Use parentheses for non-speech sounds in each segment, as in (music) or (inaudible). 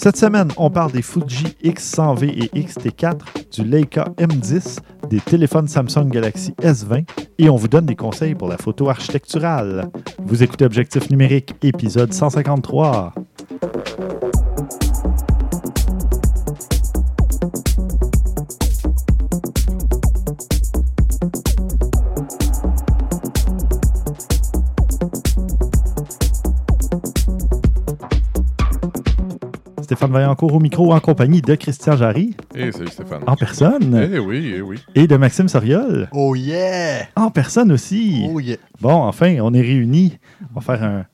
Cette semaine, on parle des Fuji X100V et XT4, du Leica M10, des téléphones Samsung Galaxy S20 et on vous donne des conseils pour la photo architecturale. Vous écoutez Objectif numérique, épisode 153. Stéphane Vaillancourt au micro en compagnie de Christian Jarry. Eh, salut Stéphane. En personne. Eh oui, eh oui. Et de Maxime Soriol. Oh yeah! En personne aussi. Oh yeah! Bon, enfin, on est réunis. On va faire un,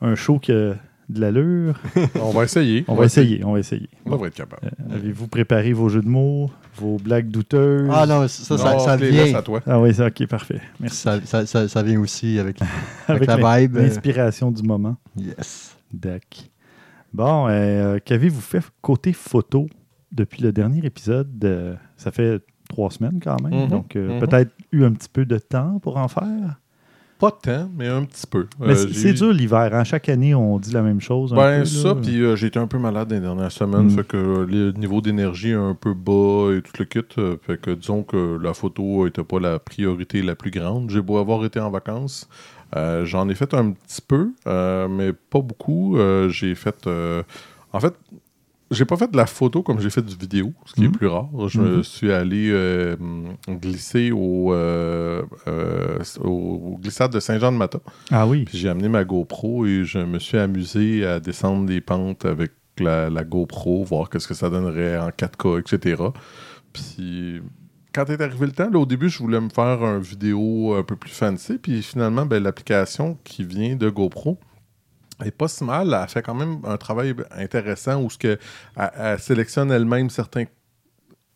un show qui a de l'allure. (laughs) On va essayer. On va essayer, on va essayer. On devrait être capable. Euh, Avez-vous préparé vos jeux de mots, vos blagues douteuses? Ah non, ça, ça, Non, ça vient. à toi. Ah oui, c'est ok, parfait. Merci. Ça, ça, ça, ça vient aussi avec, avec, (laughs) Avec la vibe. L'inspiration du moment. Yes. D'accord. Bon, euh, qu'avez-vous fait côté photo depuis le dernier épisode? Euh, ça fait trois semaines quand même, Mhm, donc euh, mhm. peut-être eu un petit peu de temps pour en faire? Pas tant, mais un petit peu. Mais Euh, c'est- c'est dur l'hiver. hein? Chaque année, on dit la même chose. un Ben, peu, ça, puis euh, j'ai été un peu malade les dernières semaines, Mm. fait que euh, le niveau d'énergie est un peu bas et tout le kit. euh, fait que disons que la photo n'était pas la priorité la plus grande. J'ai beau avoir été en vacances. Euh, J'en ai fait un petit peu, euh, mais pas beaucoup. Euh, j'ai fait. euh, en fait, j'ai pas fait de la photo comme j'ai fait du vidéo, ce qui Mhm. est plus rare. Je me Mhm. suis allé euh, glisser au, euh, euh, au glissade de Saint-Jean-de-Mata. Ah oui. Puis j'ai amené ma GoPro et je me suis amusé à descendre des pentes avec la, la GoPro, voir qu'est-ce que ça donnerait en 4K, etc. Puis quand est arrivé le temps, là, au début, je voulais me faire une vidéo un peu plus fancy. Puis finalement, ben, l'application qui vient de GoPro est pas si mal. Elle fait quand même un travail intéressant où ce que, elle, elle sélectionne elle-même certains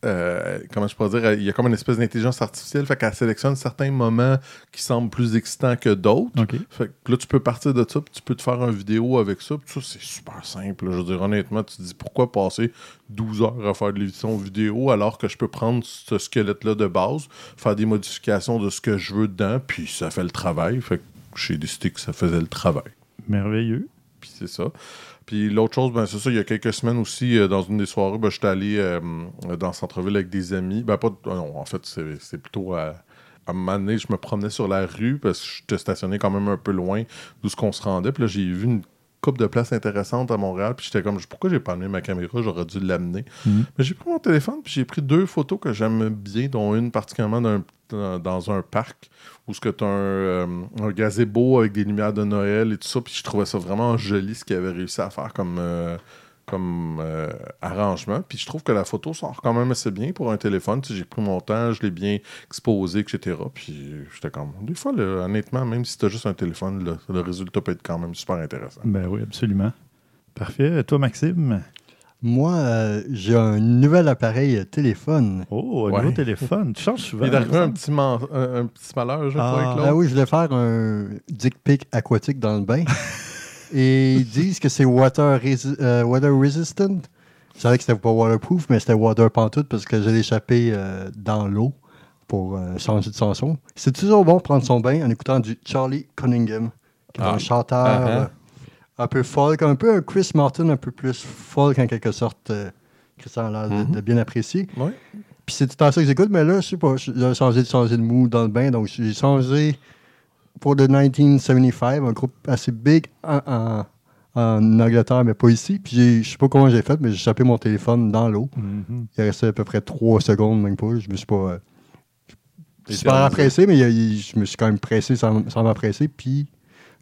euh, comment je pourrais dire, il y a comme une espèce d'intelligence artificielle, fait qu'elle sélectionne certains moments qui semblent plus excitants que d'autres. Fait que là, tu peux partir de ça, puis tu peux te faire une vidéo avec ça. Puis ça, c'est super simple. là. Je veux dire, honnêtement, tu te dis pourquoi passer 12 heures à faire de l'édition vidéo alors que je peux prendre ce squelette-là de base, faire des modifications de ce que je veux dedans, puis ça fait le travail. Fait que j'ai décidé que ça faisait le travail. Merveilleux. Puis c'est ça. Puis l'autre chose, ben, c'est ça, il y a quelques semaines aussi, euh, dans une des soirées, ben, j'étais allé euh, dans le centre-ville avec des amis. Ben, pas, non, en fait, c'est c'est plutôt à. À un moment donné, je me promenais sur la rue parce que j'étais stationné quand même un peu loin d'où ce qu'on se rendait. Puis là, j'ai vu une coupe de places intéressantes à Montréal. Puis j'étais comme, pourquoi j'ai pas amené ma caméra? J'aurais dû l'amener. Mhm. Mais j'ai pris mon téléphone, puis j'ai pris deux photos que j'aime bien, dont une particulièrement dans, dans un parc où ce que tu as un, euh, un gazebo avec des lumières de Noël et tout ça. Puis je trouvais ça vraiment joli ce qu'il avait réussi à faire comme, euh, comme euh, arrangement. Puis je trouve que la photo sort quand même assez bien pour un téléphone. Tu sais, j'ai pris mon temps, je l'ai bien exposé, etc. Puis j'étais comme. Des fois, là, honnêtement, même si tu as juste un téléphone, le, le résultat peut être quand même super intéressant. Ben oui, absolument. Parfait. Toi, Maxime? Moi, euh, j'ai un nouvel appareil téléphone. Oh, un Ouais. nouveau téléphone. Tu changes souvent. Il est arrivé un petit, man- un, un petit malheur, je crois, Ah. avec l'autre. Ah oui, je voulais faire un dick pic aquatique dans le bain. (laughs) Et ils (laughs) disent que c'est water, resi- euh, water resistant. Je savais que c'était pas waterproof, mais c'était water pantoute parce que j'ai échappé euh, dans l'eau pour euh, changer de chanson. C'est toujours bon de prendre son bain en écoutant du Charlie Cunningham, qui est Ah. un chanteur Ah, ah. euh, un peu folk, un peu un Chris Martin, un peu plus folk en quelque sorte. Christian a l'air de- Mhm. de bien apprécier. Puis c'est tout le temps ça que j'écoute, mais là, je sais pas, j'ai changé de changer de mood dans le bain, donc j'ai changé pour The 1975, un groupe assez big en, en- en Angleterre, mais pas ici. Puis je sais pas comment j'ai fait, mais j'ai échappé mon téléphone dans l'eau. Mhm. Il restait à peu près 3 secondes, même pas. Je me suis pas. T'es super éternisé. pressé, mais il il- je me suis quand même pressé sans, sans m'empresser. Puis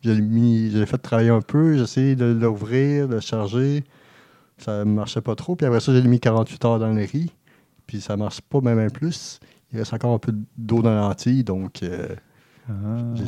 mis, j'ai fait travailler un peu, j'ai essayé de l'ouvrir, de le charger. Ça marchait pas trop. Puis après ça, j'ai mis 48 heures dans le riz. Puis ça marche pas même un plus. Il reste encore un peu d'eau dans la lentille, donc euh, Ah.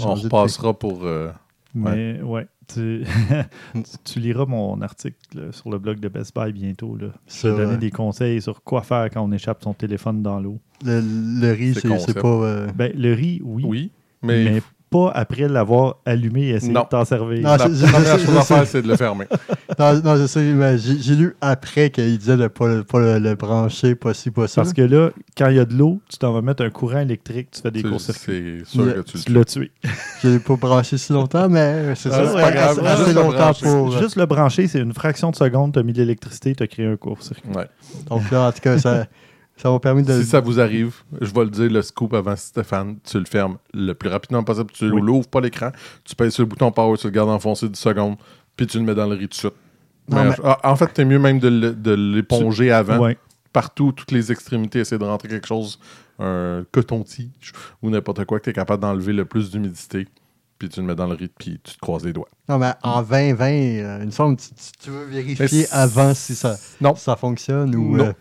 On repassera pour. euh, Mais ouais, tu, (laughs) (laughs) tu- liras mon article là, sur le blog de Best Buy bientôt. Là. Je Sur, vais donner des conseils sur quoi faire quand on échappe son téléphone dans l'eau. le, le riz, C'est pas. euh, Ben, le riz, oui, Oui, mais, mais pas après l'avoir allumé et essayer Non. de t'en servir. Non, La je- je- première je- chose je à sais. faire, c'est de le fermer. (laughs) Non, non, je sais, mais j'ai j'ai lu après qu'il disait de ne pas, le- pas le, le brancher, pas pas ça. Parce que là, quand il y a de l'eau, tu t'en vas mettre un courant électrique, tu fais des courts-circuits. c'est sûr que tu Tu le l'as tué. (laughs) Je l'ai pas branché si longtemps, mais c'est Ah, ça. c'est c'est pas pas grave, assez, assez juste le longtemps brancher. pour. euh, Juste le brancher, c'est une fraction de seconde, tu as mis de l'électricité, tu as créé un court-circuit. Ouais. Donc là, en tout cas, ça (laughs) ça m'a permis de. Si ça vous arrive, je vais le dire, le scoop avant Stéphane, tu le fermes le plus rapidement possible. Tu Oui. l'ouvres pas l'écran, tu pèses sur le bouton power, tu le gardes enfoncé 10 secondes, puis tu le mets dans le riz tout de suite. Non, Mais- mais- ah, En fait, c'est mieux même de l'éponger avant. Ouais. Partout, toutes les extrémités, essayer de rentrer quelque chose, un coton-tige ou n'importe quoi que tu es capable d'enlever le plus d'humidité, puis tu le mets dans le riz, puis tu te croises les doigts. Non, mais en 2020, euh, une forme, tu, tu- veux vérifier avant si ça, Non. ça fonctionne ou. Non. euh,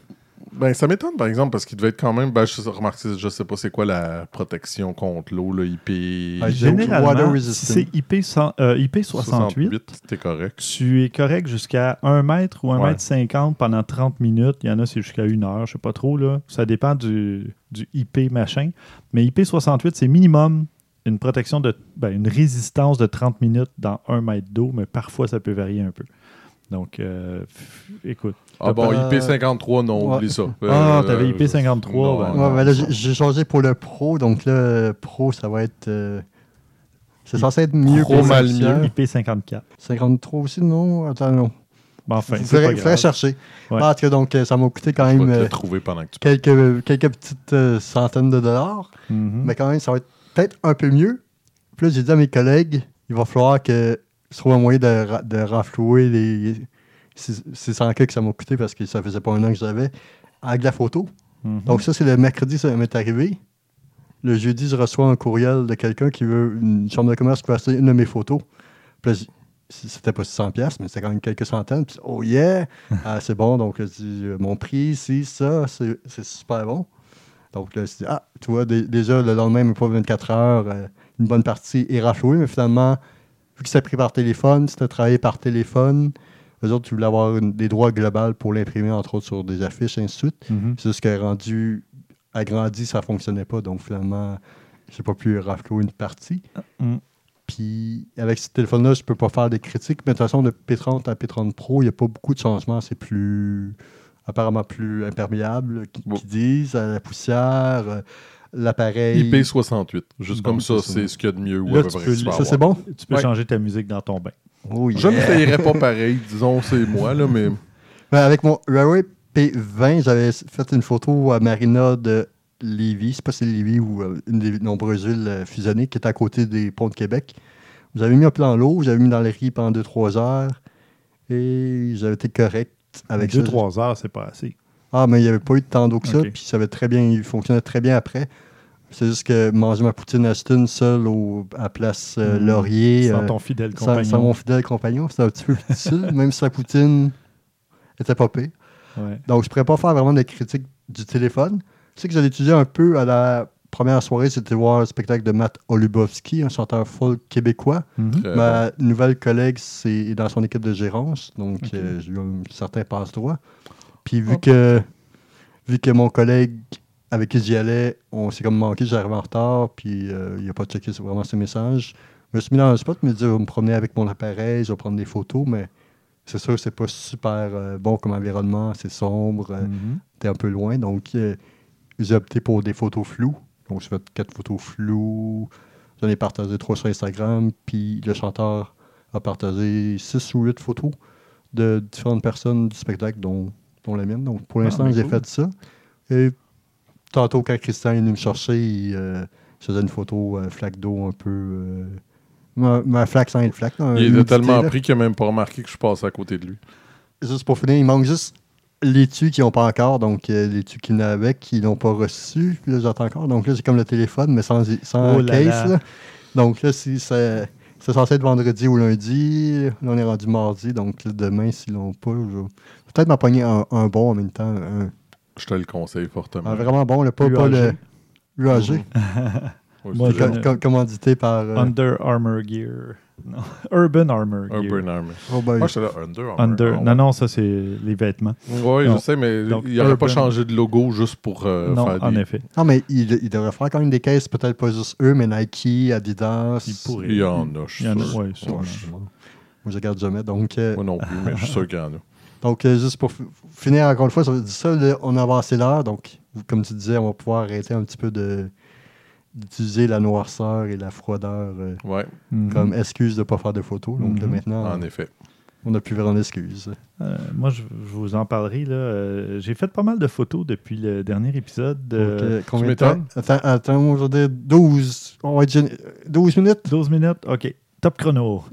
Ben, ça m'étonne, par exemple, parce qu'il devait être quand même. Ben, je sais, remarque, je sais pas c'est quoi la protection contre l'eau, le IP. Ouais, Généralement, si c'est IP, cent- euh, IP68, c'était correct. tu es correct jusqu'à 1 mètre ou 1 Ouais. mètre 50 pendant 30 minutes. Il y en a, c'est jusqu'à 1 heure, je sais pas trop. Là. Ça dépend du, du IP machin. Mais IP68, c'est minimum une protection de ben, une résistance de 30 minutes dans 1 mètre d'eau, mais parfois ça peut varier un peu. Donc, euh, écoute. Ah bon, pas- IP53, non, Ouais. oublie ça. Ah, Euh, t'avais IP53, non, ben. non, Ouais, ben là, j'ai- changé pour le pro, donc là, le pro, ça va être. euh, c'est censé être mieux Pro que mal mieux. IP54. 53 aussi, non? Attends, non. Bon, enfin, Il faudrait, chercher. Ouais. Tout cas, donc, euh, ça m'a coûté quand même vais te euh, le trouver pendant que tu parles. quelques, quelques petites euh, centaines de dollars. Mhm. Mais quand même, ça va être peut-être un peu mieux. Puis là, j'ai dit à mes collègues, il va falloir que je trouve un moyen de, de renflouer les 600 que ça m'a coûté parce que ça faisait pas un an que j'avais avec la photo. Mhm. Donc ça, c'est le mercredi, ça m'est arrivé. Le jeudi, je reçois un courriel de quelqu'un qui veut une chambre de commerce qui acheter une de mes photos. Puis c'était pas 600 pièces, mais c'était quand même quelques centaines. Puis, oh yeah, (laughs) Ah, c'est bon. Donc, je dis, euh, mon prix, si, ça, c'est c'est super bon. Donc là, je dis, ah, tu vois, dé- déjà, le lendemain, même pas 24 heures, euh, une bonne partie est raflouée, mais finalement, vu que c'était pris par téléphone, c'était travaillé par téléphone, eux autres, tu voulais avoir une- des droits globaux pour l'imprimer, entre autres, sur des affiches, ainsi de suite. Mhm. C'est juste que rendu agrandi, ça fonctionnait pas. Donc finalement, j'ai pas pu raflouer une partie. Mm. Puis avec ce téléphone-là, je peux pas faire des critiques. Mais de toute façon, de P30 à P30 Pro, il n'y a pas beaucoup de changements. C'est plus apparemment plus imperméable, qui, Bon. qui disent, à la poussière, euh, l'appareil. IP68. Juste Bon, comme ça, c'est c'est ce qu'il y a de mieux. Là, tu peux Ça, c'est bon? Tu peux Ouais. changer ta musique dans ton bain. Oh, Je ne yeah. payerais pas (laughs) pareil, disons, c'est moi, là, mais (laughs) Ben, avec mon Huawei P20, j'avais fait une photo à Marina de Lévis. Je sais pas si c'est Lévis ou euh, une des nombreuses villes euh, fusionnées qui est à côté des ponts de Québec. J'avais mis un plan l'eau, j'avais mis dans les riz pendant 2-3 heures et j'avais été correct avec ça. 2-3 heures, c'est pas assez. Ah, mais il n'y avait pas eu de tant d'eau que ça, puis ça avait très bien, il fonctionnait très bien après. C'est juste que manger ma poutine Aston seul au, à place euh, Mhm. Laurier. Sans euh, ton fidèle sans, compagnon. sans mon fidèle compagnon, c'était un petit peu difficile, (laughs) même si la poutine était pas pire. Ouais. Donc, je ne pourrais pas faire vraiment de critique du téléphone. Je sais que j'allais étudier un peu à la première soirée, c'était voir le spectacle de Matt Olubowski, un chanteur folk québécois. Mhm. Ma nouvelle collègue, c'est dans son équipe de gérance, donc Ok. euh, j'ai eu un certain passe-droit. Puis vu Oh. que vu que mon collègue avec qui j'y allais, on s'est comme manqué, j'arrivais en retard, puis euh, il n'a pas checké vraiment ses messages. Je me suis mis dans un spot, me dit, je vais me promener avec mon appareil, je vais prendre des photos, mais c'est sûr que c'est pas super euh, bon comme environnement, c'est sombre, euh, Mhm. t'es un peu loin, donc euh, j'ai opté pour des photos floues. Donc j'ai fait quatre photos floues, j'en ai partagé trois sur Instagram, puis le chanteur a partagé six ou huit photos de différentes personnes du spectacle, dont, dont la mienne. Donc pour Ah, l'instant, ben j'ai cool. fait ça. Et tantôt, quand Christian est venu me chercher, il, euh, je faisais une photo euh, flaque d'eau un peu. euh, ma, ma flaque sans être flaque. là, Il humidité, tellement là. pris qu'il n'a même pas remarqué que je passais à côté de lui. Juste pour finir, il manque juste les tuyaux qui n'ont pas encore. Donc, euh, les tuyaux en a avec, qui n'ont pas reçu. Puis là, j'attends encore. Donc là, j'ai comme le téléphone, mais sans, sans Oh là case. là. Donc là, si c'est c'est censé être vendredi ou lundi, là, on est rendu mardi. Donc demain, s'ils l'ont pas, je peut-être m'en pogner un, un bon en même temps. Un, Je te le conseille fortement. un vraiment bon, là, pas, pas le (laughs) je- Com- com- commandité par. euh, Under Armour Gear. Non. (laughs) Urban Armour Gear. Urban Army. oh, ben, Moi, j'étais là, Under Armour. Under. Ah, Non, non, ça, c'est les vêtements. Oui, je sais, mais Donc, il n'aurait pas changé de logo juste pour euh, non, faire en des... effet. Non, mais il, il devrait faire quand même des caisses, peut-être pas juste eux, mais Nike, Adidas. Il pourrait. Il y en a, je Il y en suis a, sûr. ouais, sûrement. Ouais, je- Moi, je regarde jamais. Donc, euh, Moi non plus, mais je suis sûr qu'il y en a. (laughs) donc euh, juste pour finir encore une fois sur ça, là, on a avancé l'heure. Donc, comme tu disais, on va pouvoir arrêter un petit peu de d'utiliser la noirceur et la froideur euh, Ouais, comme excuse de ne pas faire de photos. Donc là, Mhm. maintenant, en effet. on n'a plus vraiment d'excuses. Euh, moi, je, je vous en parlerai. là. Euh, J'ai fait pas mal de photos depuis le dernier épisode. euh, combien de temps? Attends, attends, on va dire 12. On va être gén- 12 minutes? 12 minutes. OK. Top chrono.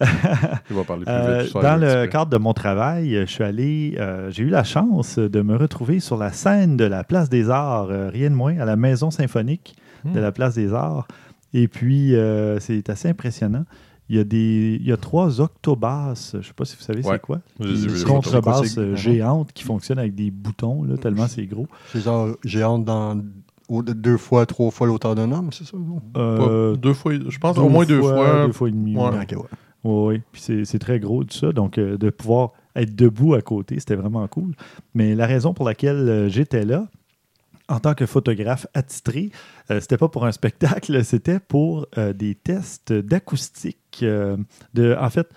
Parler plus Euh, vite. je vais dans le cadre de mon travail, je suis allé, euh, j'ai eu la chance de me retrouver sur la scène de la Place des Arts, euh, rien de moins, à la Maison symphonique de Hmm. la Place des Arts. Et puis, euh, c'est assez impressionnant. Il y a, des, il y a trois octobasses, je ne sais pas si vous savez Ouais. c'est quoi. Des contrebasses géantes qui fonctionnent avec des boutons, là, tellement c'est gros. C'est genre géante dans deux fois, trois fois l'auteur d'un homme, c'est ça? Euh, deux fois, je pense au moins deux fois. Deux fois et demi. Ouais. Oui, oui. Puis c'est- c'est très gros, tout ça. Donc, euh, de pouvoir être debout à côté, c'était vraiment cool. Mais la raison pour laquelle euh, j'étais là, en tant que photographe attitré, euh, c'était pas pour un (laughs) spectacle, c'était pour euh, des tests d'acoustique. euh, de, en fait,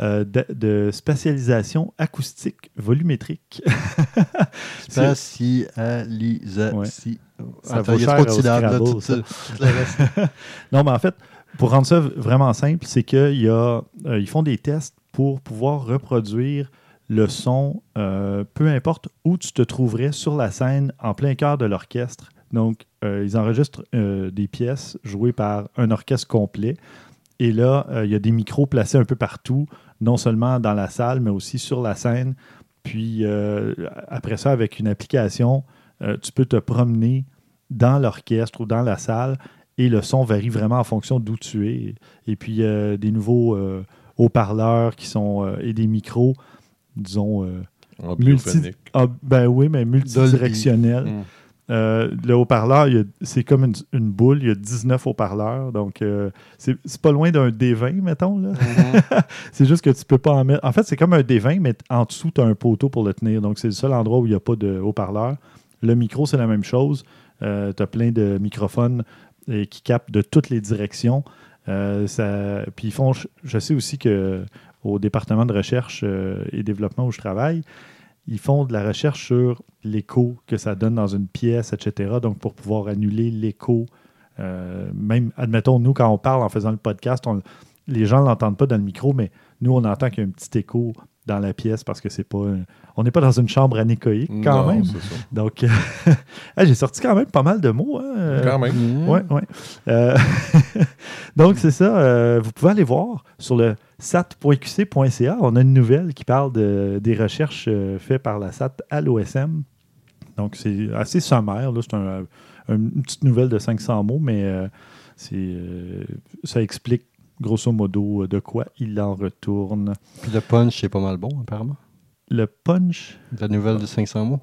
euh, de, de spatialisation acoustique volumétrique. (laughs) Spatialisation. Ça Attends, vaut cher trop de au Scrabble, tout- ça. (laughs) Non, mais en fait, pour rendre ça vraiment simple, c'est qu'ils euh, ils font des tests pour pouvoir reproduire le son, euh, peu importe où tu te trouverais sur la scène en plein cœur de l'orchestre. Donc, euh, ils enregistrent euh, des pièces jouées par un orchestre complet. Et là, il y a des micros placés un peu partout, non seulement dans la salle, mais aussi sur la scène. Puis euh, après ça, avec une application, euh, tu peux te promener dans l'orchestre ou dans la salle et le son varie vraiment en fonction d'où tu es. Et puis, euh, des nouveaux euh, haut-parleurs qui sont euh, et des micros, disons, euh, multi, ah, ben oui, mais multidirectionnels. Mm. Euh, le haut-parleur, c'est comme une, une boule, il y a 19 haut-parleurs, donc euh, c'est pas loin d'un D20, mettons. Là. (laughs) c'est juste que tu peux pas en mettre. En fait, c'est comme un D20, mais en dessous, tu as un poteau pour le tenir. Donc, c'est le seul endroit où il n'y a pas de haut-parleur. Le micro, c'est la même chose. tu as plein de microphones euh, qui captent de toutes les directions. Euh, ça- Puis ils font. Je sais aussi que au département de recherche euh, et développement où je travaille, ils font de la recherche sur l'écho que ça donne dans une pièce, etc. Donc, pour pouvoir annuler l'écho, euh, même, admettons, nous, quand on parle en faisant le podcast, les gens ne l'entendent pas dans le micro, mais nous, on entend qu'il y a un petit écho dans la pièce parce que c'est pas. on n'est pas dans une chambre anéchoïque quand Non, même. Donc, (laughs) hey, j'ai sorti quand même pas mal de mots. Hein? euh, Quand même. Mhm. Ouais, ouais. Euh, (laughs) donc, c'est ça. euh, vous pouvez aller voir sur le sat.qc.ca. On a une nouvelle qui parle de- des recherches euh, faites par la SAT à l'OSM. Donc, c'est assez sommaire. là. C'est un- un- une petite nouvelle de 500 mots, mais euh, c'est, euh, ça explique grosso modo euh, de quoi il en retourne. Puis le punch, c'est pas mal bon, apparemment. Le punch, La nouvelle de 500 mots.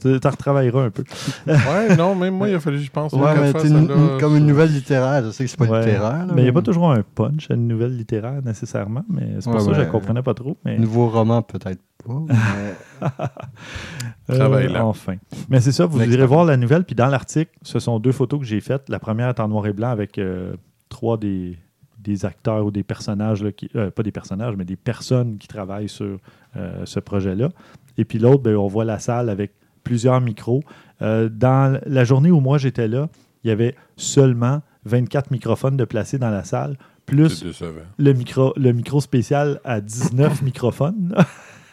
tu en retravailleras un peu. (laughs) Ouais, non, même moi, il a fallu que j'y pense. Ouais, mais fois, t'sais, une- une- comme une nouvelle littéraire. Je sais que c'est pas Ouais. littéraire. là, Mais il n'y a pas toujours un punch à une nouvelle littéraire nécessairement, mais c'est pour Ouais, ça que je ne comprenais pas trop. Mais... Nouveau roman, peut-être pas. (laughs) mais- là. Euh, Enfin. Mais c'est ça, vous Next irez time. voir la nouvelle. Puis dans l'article, ce sont deux photos que j'ai faites. La première est en noir et blanc avec euh, trois des, des acteurs ou des personnages, là, qui, euh, pas des personnages, mais des personnes qui travaillent sur euh, ce projet-là. Et puis l'autre, ben, on voit la salle avec plusieurs micros. Euh, dans la journée où moi j'étais là, il y avait seulement 24 microphones de placés dans la salle, plus le micro, le micro spécial à 19 (laughs) microphones.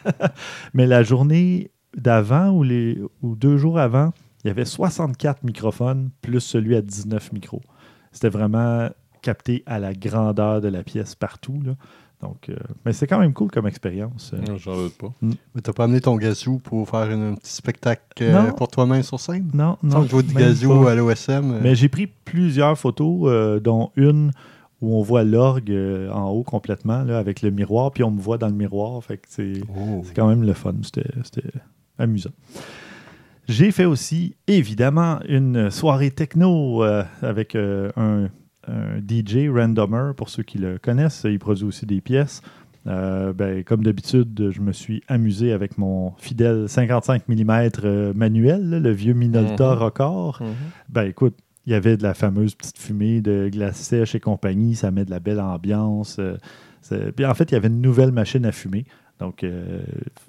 (laughs) Mais la journée d'avant ou, les, ou deux jours avant, il y avait 64 microphones plus celui à 19 micros. C'était vraiment capté à la grandeur de la pièce partout. là. Donc, euh, mais c'est quand même cool comme expérience. euh. Non, J'en doute pas. Mais t'as pas amené ton gazou pour faire une- un petit spectacle euh, pour toi-même sur scène? Non, Non, non. je vois du gazou pas. à l'OSM. euh, Mais j'ai pris plusieurs photos, euh, dont une où on voit l'orgue euh, en haut complètement, là, avec le miroir, puis on me voit dans le miroir. Fait que c'est. oh. C'est quand même le fun. C'était c'était amusant. J'ai fait aussi, évidemment, une soirée techno euh, avec euh, un, un DJ, Randomer, pour ceux qui le connaissent. Il produit aussi des pièces. Euh, ben, comme d'habitude, je me suis amusé avec mon fidèle 55 mm euh, manuel, là, le vieux Minolta Mhm. Record. Mhm. Ben écoute, il y avait de la fameuse petite fumée de glace sèche et compagnie, ça met de la belle ambiance. euh, Puis en fait, il y avait une nouvelle machine à fumer. Donc, euh,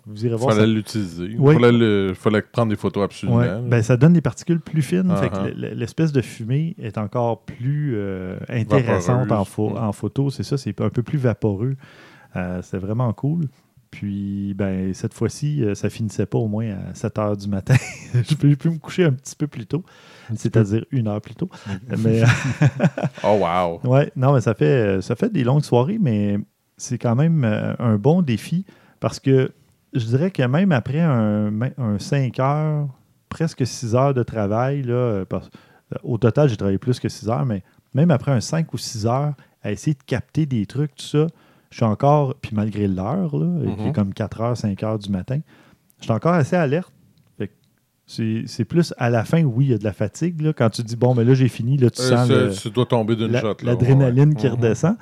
vous irez voir fallait ça. l'utiliser. Oui. Fallait, le- fallait prendre des photos absolument. Ben, ça donne des particules plus fines. Uh-huh. l'espèce de fumée est encore plus euh, intéressante en, Mm. en photo. C'est ça, c'est un peu plus vaporeux. Euh, c'est vraiment cool. Puis, ben, cette fois-ci, euh, ça finissait pas au moins à 7 heures du matin. (laughs) Je peux, peux me coucher un petit peu plus tôt, c'est-à-dire une heure plus tôt. mais, (laughs) Oh, wow. Ouais, non, mais ça fait, ça fait des longues soirées, mais c'est quand même euh, un bon défi parce que je dirais que même après un, un 5 heures, presque 6 heures de travail, là, euh, parce- euh, au total, j'ai travaillé plus que 6 heures, mais même après un 5 ou 6 heures, à essayer de capter des trucs, tout ça, je suis encore, puis malgré l'heure, là, qui est Mhm. comme 4 heures, 5 heures du matin, je suis encore assez alerte. C'est c'est plus à la fin, oui, il y a de la fatigue. Là, quand tu dis, bon, mais là, j'ai fini, là, tu Euh, sens le- tu dois tomber d'une la- l'adrénaline ouais. qui Mhm. redescend.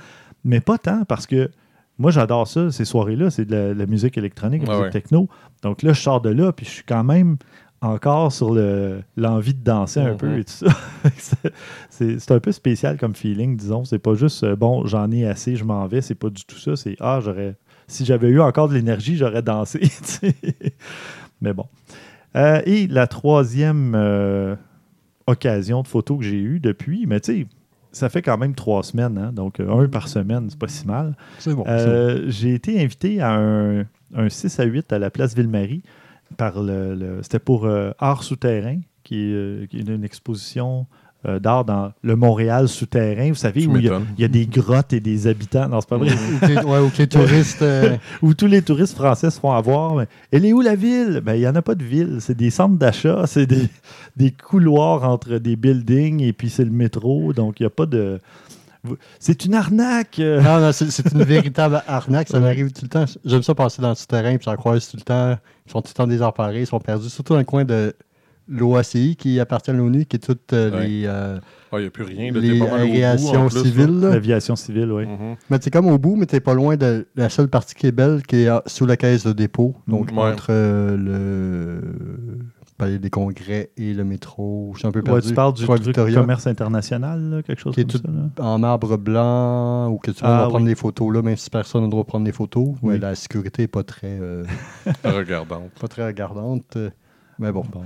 Mais pas tant parce que moi, j'adore ça, ces soirées-là. C'est de la, la musique électronique, de la Ouais, musique techno. Donc là, je sors de là, puis je suis quand même encore sur le- l'envie de danser un Mhm. peu et tout ça. (laughs) C'est- un peu spécial comme feeling, disons. C'est pas juste, euh, bon, j'en ai assez, je m'en vais. C'est pas du tout ça. C'est, ah, j'aurais. Si j'avais eu encore de l'énergie, j'aurais dansé. (laughs) tu sais. Mais bon. Euh, et la troisième euh, occasion de photo que j'ai eue depuis, mais tu sais, ça fait quand même trois semaines, hein, donc euh, un par semaine, c'est pas si mal. C'est bon. Euh, j'ai été invité à un, un 6 à 8 à la place Ville-Marie par le, le- c'était pour euh, Art souterrain, qui euh, qui est une exposition euh, d'art dans le Montréal souterrain. Vous savez, Tu où il y, a, m'étonnes. il y a des grottes et des habitants. Non, c'est pas vrai. Ou que les, ouais, ou les (laughs) touristes. euh, où tous les touristes français se font avoir. Mais elle est où la ville? Ben, il n'y en a pas de ville. C'est des centres d'achat, c'est des, (laughs) des couloirs entre des buildings et puis c'est le métro. Donc, il n'y a pas de. C'est une arnaque! euh. non, non, c'est c'est une (laughs) véritable arnaque. Ça m'arrive tout le temps. J'aime ça passer dans le souterrain, puis j'en croise tout le temps. Ils sont tout le temps désemparés, ils sont perdus. Surtout dans le coin de l'OACI, qui appartient à l'ONU, qui est toutes euh, Ouais. les, euh, Ah, il n'y a plus rien. civiles. là. L'aviation civile, oui. Mhm. Mais t'es comme au bout, mais t'es pas loin de la seule partie qui est belle, qui est euh, sous la caisse de dépôt. Donc, Ouais. entre euh, le palais des congrès et le métro. Je suis un peu Ouais, perdu. tu parles du Croix truc Victoria. commerce international, là, quelque chose Qui est comme tout- ça. là. en marbre blanc ou que tu Ah, vas prendre oui. des photos là, même si personne n'a le droit de prendre des photos. Oui. Mais la sécurité n'est pas très, euh, (laughs) Regardante. pas très regardante. Mais bon. Bon.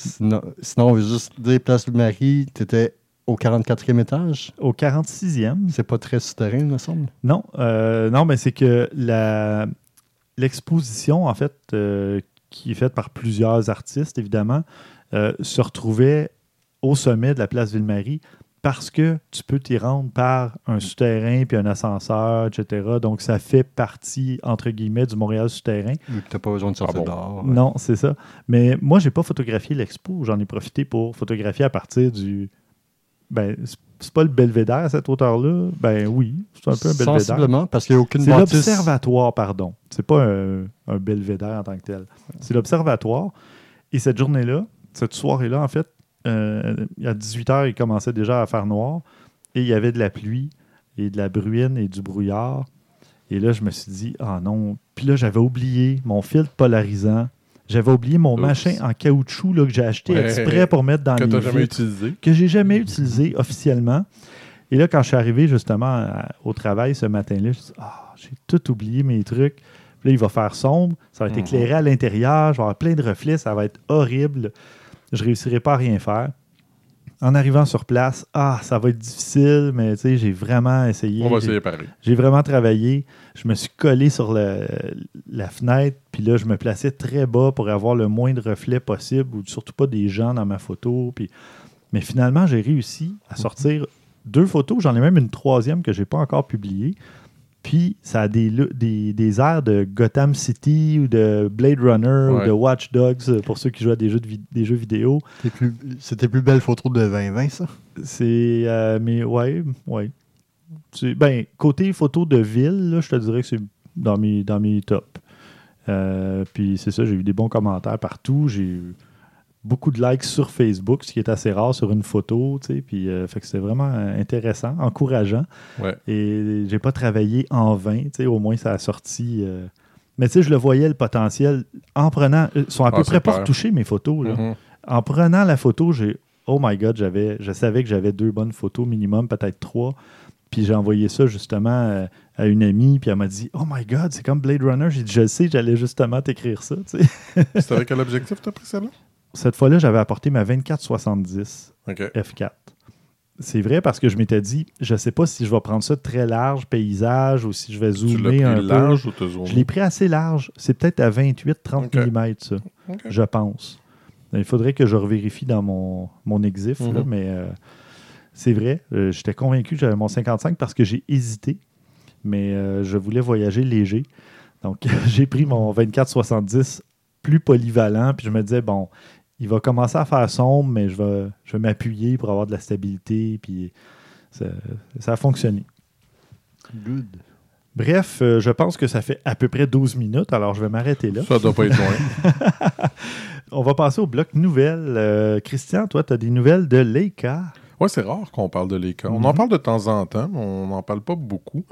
Sinon, sinon, on veut juste dire Place du Marie, tu étais au 44e étage? Au 46e, C'est pas très souterrain, il me semble. Non, euh, non, mais c'est que la l'exposition, en fait, euh, qui est faite par plusieurs artistes, évidemment, euh, se retrouvait au sommet de la place Ville-Marie parce que tu peux t'y rendre par un souterrain puis un ascenseur, etc. Donc, ça fait partie, entre guillemets, du Montréal souterrain. Tu n'as pas besoin de sortir Ah bon? dehors. Non, c'est ça. Mais moi, j'ai pas photographié l'expo. J'en ai profité pour photographier à partir du... Ben, c'est- c'est pas le belvédère à cette hauteur-là. Ben oui, c'est un peu un belvédère. Sensiblement, parce qu'il n'y a aucune C'est bâtisse. l'observatoire, pardon. C'est pas un, un belvédère en tant que tel. C'est l'observatoire. Et cette journée-là, cette soirée-là, en fait, euh, à 18h, il commençait déjà à faire noir. Et il y avait de la pluie et de la bruine et du brouillard. Et là, je me suis dit, ah non. Puis là, j'avais oublié mon filtre polarisant. J'avais oublié mon Oups. machin en caoutchouc là, que j'ai acheté Ouais. exprès pour mettre dans Que les jamais vitres utilisé. que j'ai jamais utilisé officiellement. Et là, quand je suis arrivé justement à- au travail ce matin-là, je me suis dit, ah, j'ai tout oublié mes trucs. Puis là, il va faire sombre, ça va être Mhm. éclairé à l'intérieur, je vais avoir plein de reflets, ça va être horrible. Je réussirai pas à rien faire. En arrivant sur place, ah, ça va être difficile, mais tu sais, j'ai vraiment essayé. On va essayer pareil. j'ai vraiment travaillé. Je me suis collé sur le- la fenêtre, puis là, je me plaçais très bas pour avoir le moins de reflets possible, ou surtout pas des gens dans ma photo. Puis... Mais finalement, j'ai réussi à sortir deux photos. J'en ai même une troisième que je n'ai pas encore publiée. Puis ça a des, des, des airs de Gotham City ou de Blade Runner ou de Watch Dogs euh, pour ceux qui jouent à des jeux, de vi- des jeux vidéo. C'était plus, belle photo de 2020, ça? C'est. euh, mais ouais, ouais. Ben, côté photo de ville, là, je te dirais que c'est dans mes, dans mes tops. Euh, puis c'est ça, j'ai eu des bons commentaires partout. J'ai eu beaucoup de likes sur Facebook, ce qui est assez rare sur une photo, tu sais, puis euh, fait que c'était vraiment euh, intéressant, encourageant. Ouais. Et j'ai pas travaillé en vain, tu sais, au moins ça a sorti. euh, Mais tu sais, je le voyais le potentiel en prenant. Ils sont à Ah, peu c'est près pas retouchés mes photos. Là. Mhm. En prenant la photo, j'ai. Oh my God, j'avais, je savais que j'avais deux bonnes photos minimum, peut-être trois. Puis j'ai envoyé ça justement à une amie, puis elle m'a dit Oh my God, c'est comme Blade Runner. J'ai dit Je le sais, j'allais justement t'écrire ça. tu sais. C'était avec quel objectif tu as pris celle-là? Cette fois-là, j'avais apporté ma 24-70 OK. F4. C'est vrai parce que je m'étais dit Je sais pas si je vais prendre ça très large, paysage, ou si je vais Tu zoomer pris un peu. large ou t'as zoomé? Je l'ai pris assez large. C'est peut-être à 28-30 Ok. mm, ça, je pense. Il faudrait que je revérifie dans mon, mon exif, là, Mhm. mais euh, c'est vrai. euh, J'étais convaincu que j'avais mon 55 parce que j'ai hésité, mais euh, je voulais voyager léger. Donc, (laughs) j'ai pris mon 24-70 plus polyvalent, puis je me disais, bon, il va commencer à faire sombre, mais je vais, je vais m'appuyer pour avoir de la stabilité, puis ça, ça a fonctionné. Good. Bref, euh, je pense que ça fait à peu près 12 minutes, alors je vais m'arrêter là. Ça doit pas être loin. (laughs) On va passer au bloc nouvelles. Euh, Christian, toi, tu as des nouvelles de Leica? Ouais, c'est rare qu'on parle de Leica. On Mhm. en parle de temps en temps, mais on n'en parle pas beaucoup.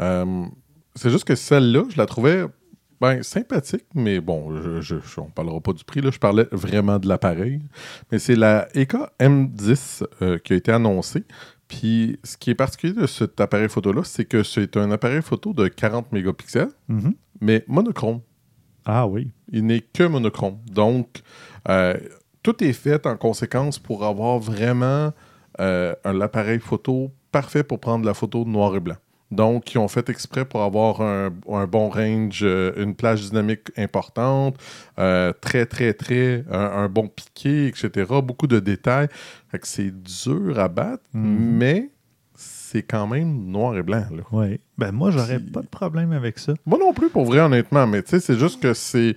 Euh, c'est juste que celle-là, je la trouvais ben, sympathique, mais bon, je, je, je- on parlera pas du prix. Là. Je parlais vraiment de l'appareil. Mais c'est la EK M10 euh, qui a été annoncée. Puis ce qui est particulier de cet appareil photo-là, c'est que c'est un appareil photo de 40 mégapixels, Mhm. mais monochrome. Ah oui. Il n'est que monochrome. Donc, euh, tout est fait en conséquence pour avoir vraiment euh, un appareil photo parfait pour prendre la photo noir et blanc. Donc, ils ont fait exprès pour avoir un, un bon range, euh, une plage dynamique importante, euh, très, très, très, un, un bon piqué, etc. Beaucoup de détails. Fait que c'est dur à battre, Mhm. mais c'est quand même noir et blanc. là. Oui. Ben moi, j'aurais pas de problème avec ça. Moi non plus, pour vrai, honnêtement, mais tu sais, c'est juste que c'est...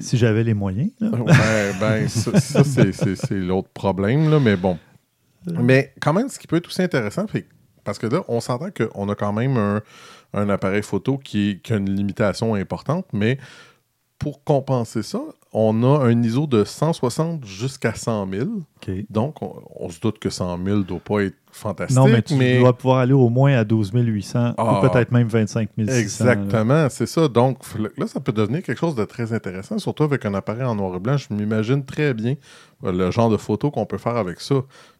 Si j'avais les moyens. là. Ben, (laughs) ça, ça, c'est- l'autre problème, là, mais bon. Mais quand même, ce qui peut être aussi intéressant, c'est que- parce que là, on s'entend qu'on a quand même un, un appareil photo qui, a une limitation importante, mais pour compenser ça, on a un ISO de 160 jusqu'à 100 000. OK. Donc, on, on se doute que 100 000 ne doit pas être fantastique. Non, mais tu dois pouvoir aller au moins à 12 800 Ah. ou peut-être même 25 600. là. Exactement, c'est ça. Donc là, ça peut devenir quelque chose de très intéressant, surtout avec un appareil en noir et blanc. Je m'imagine très bien euh, le genre de photo qu'on peut faire avec ça.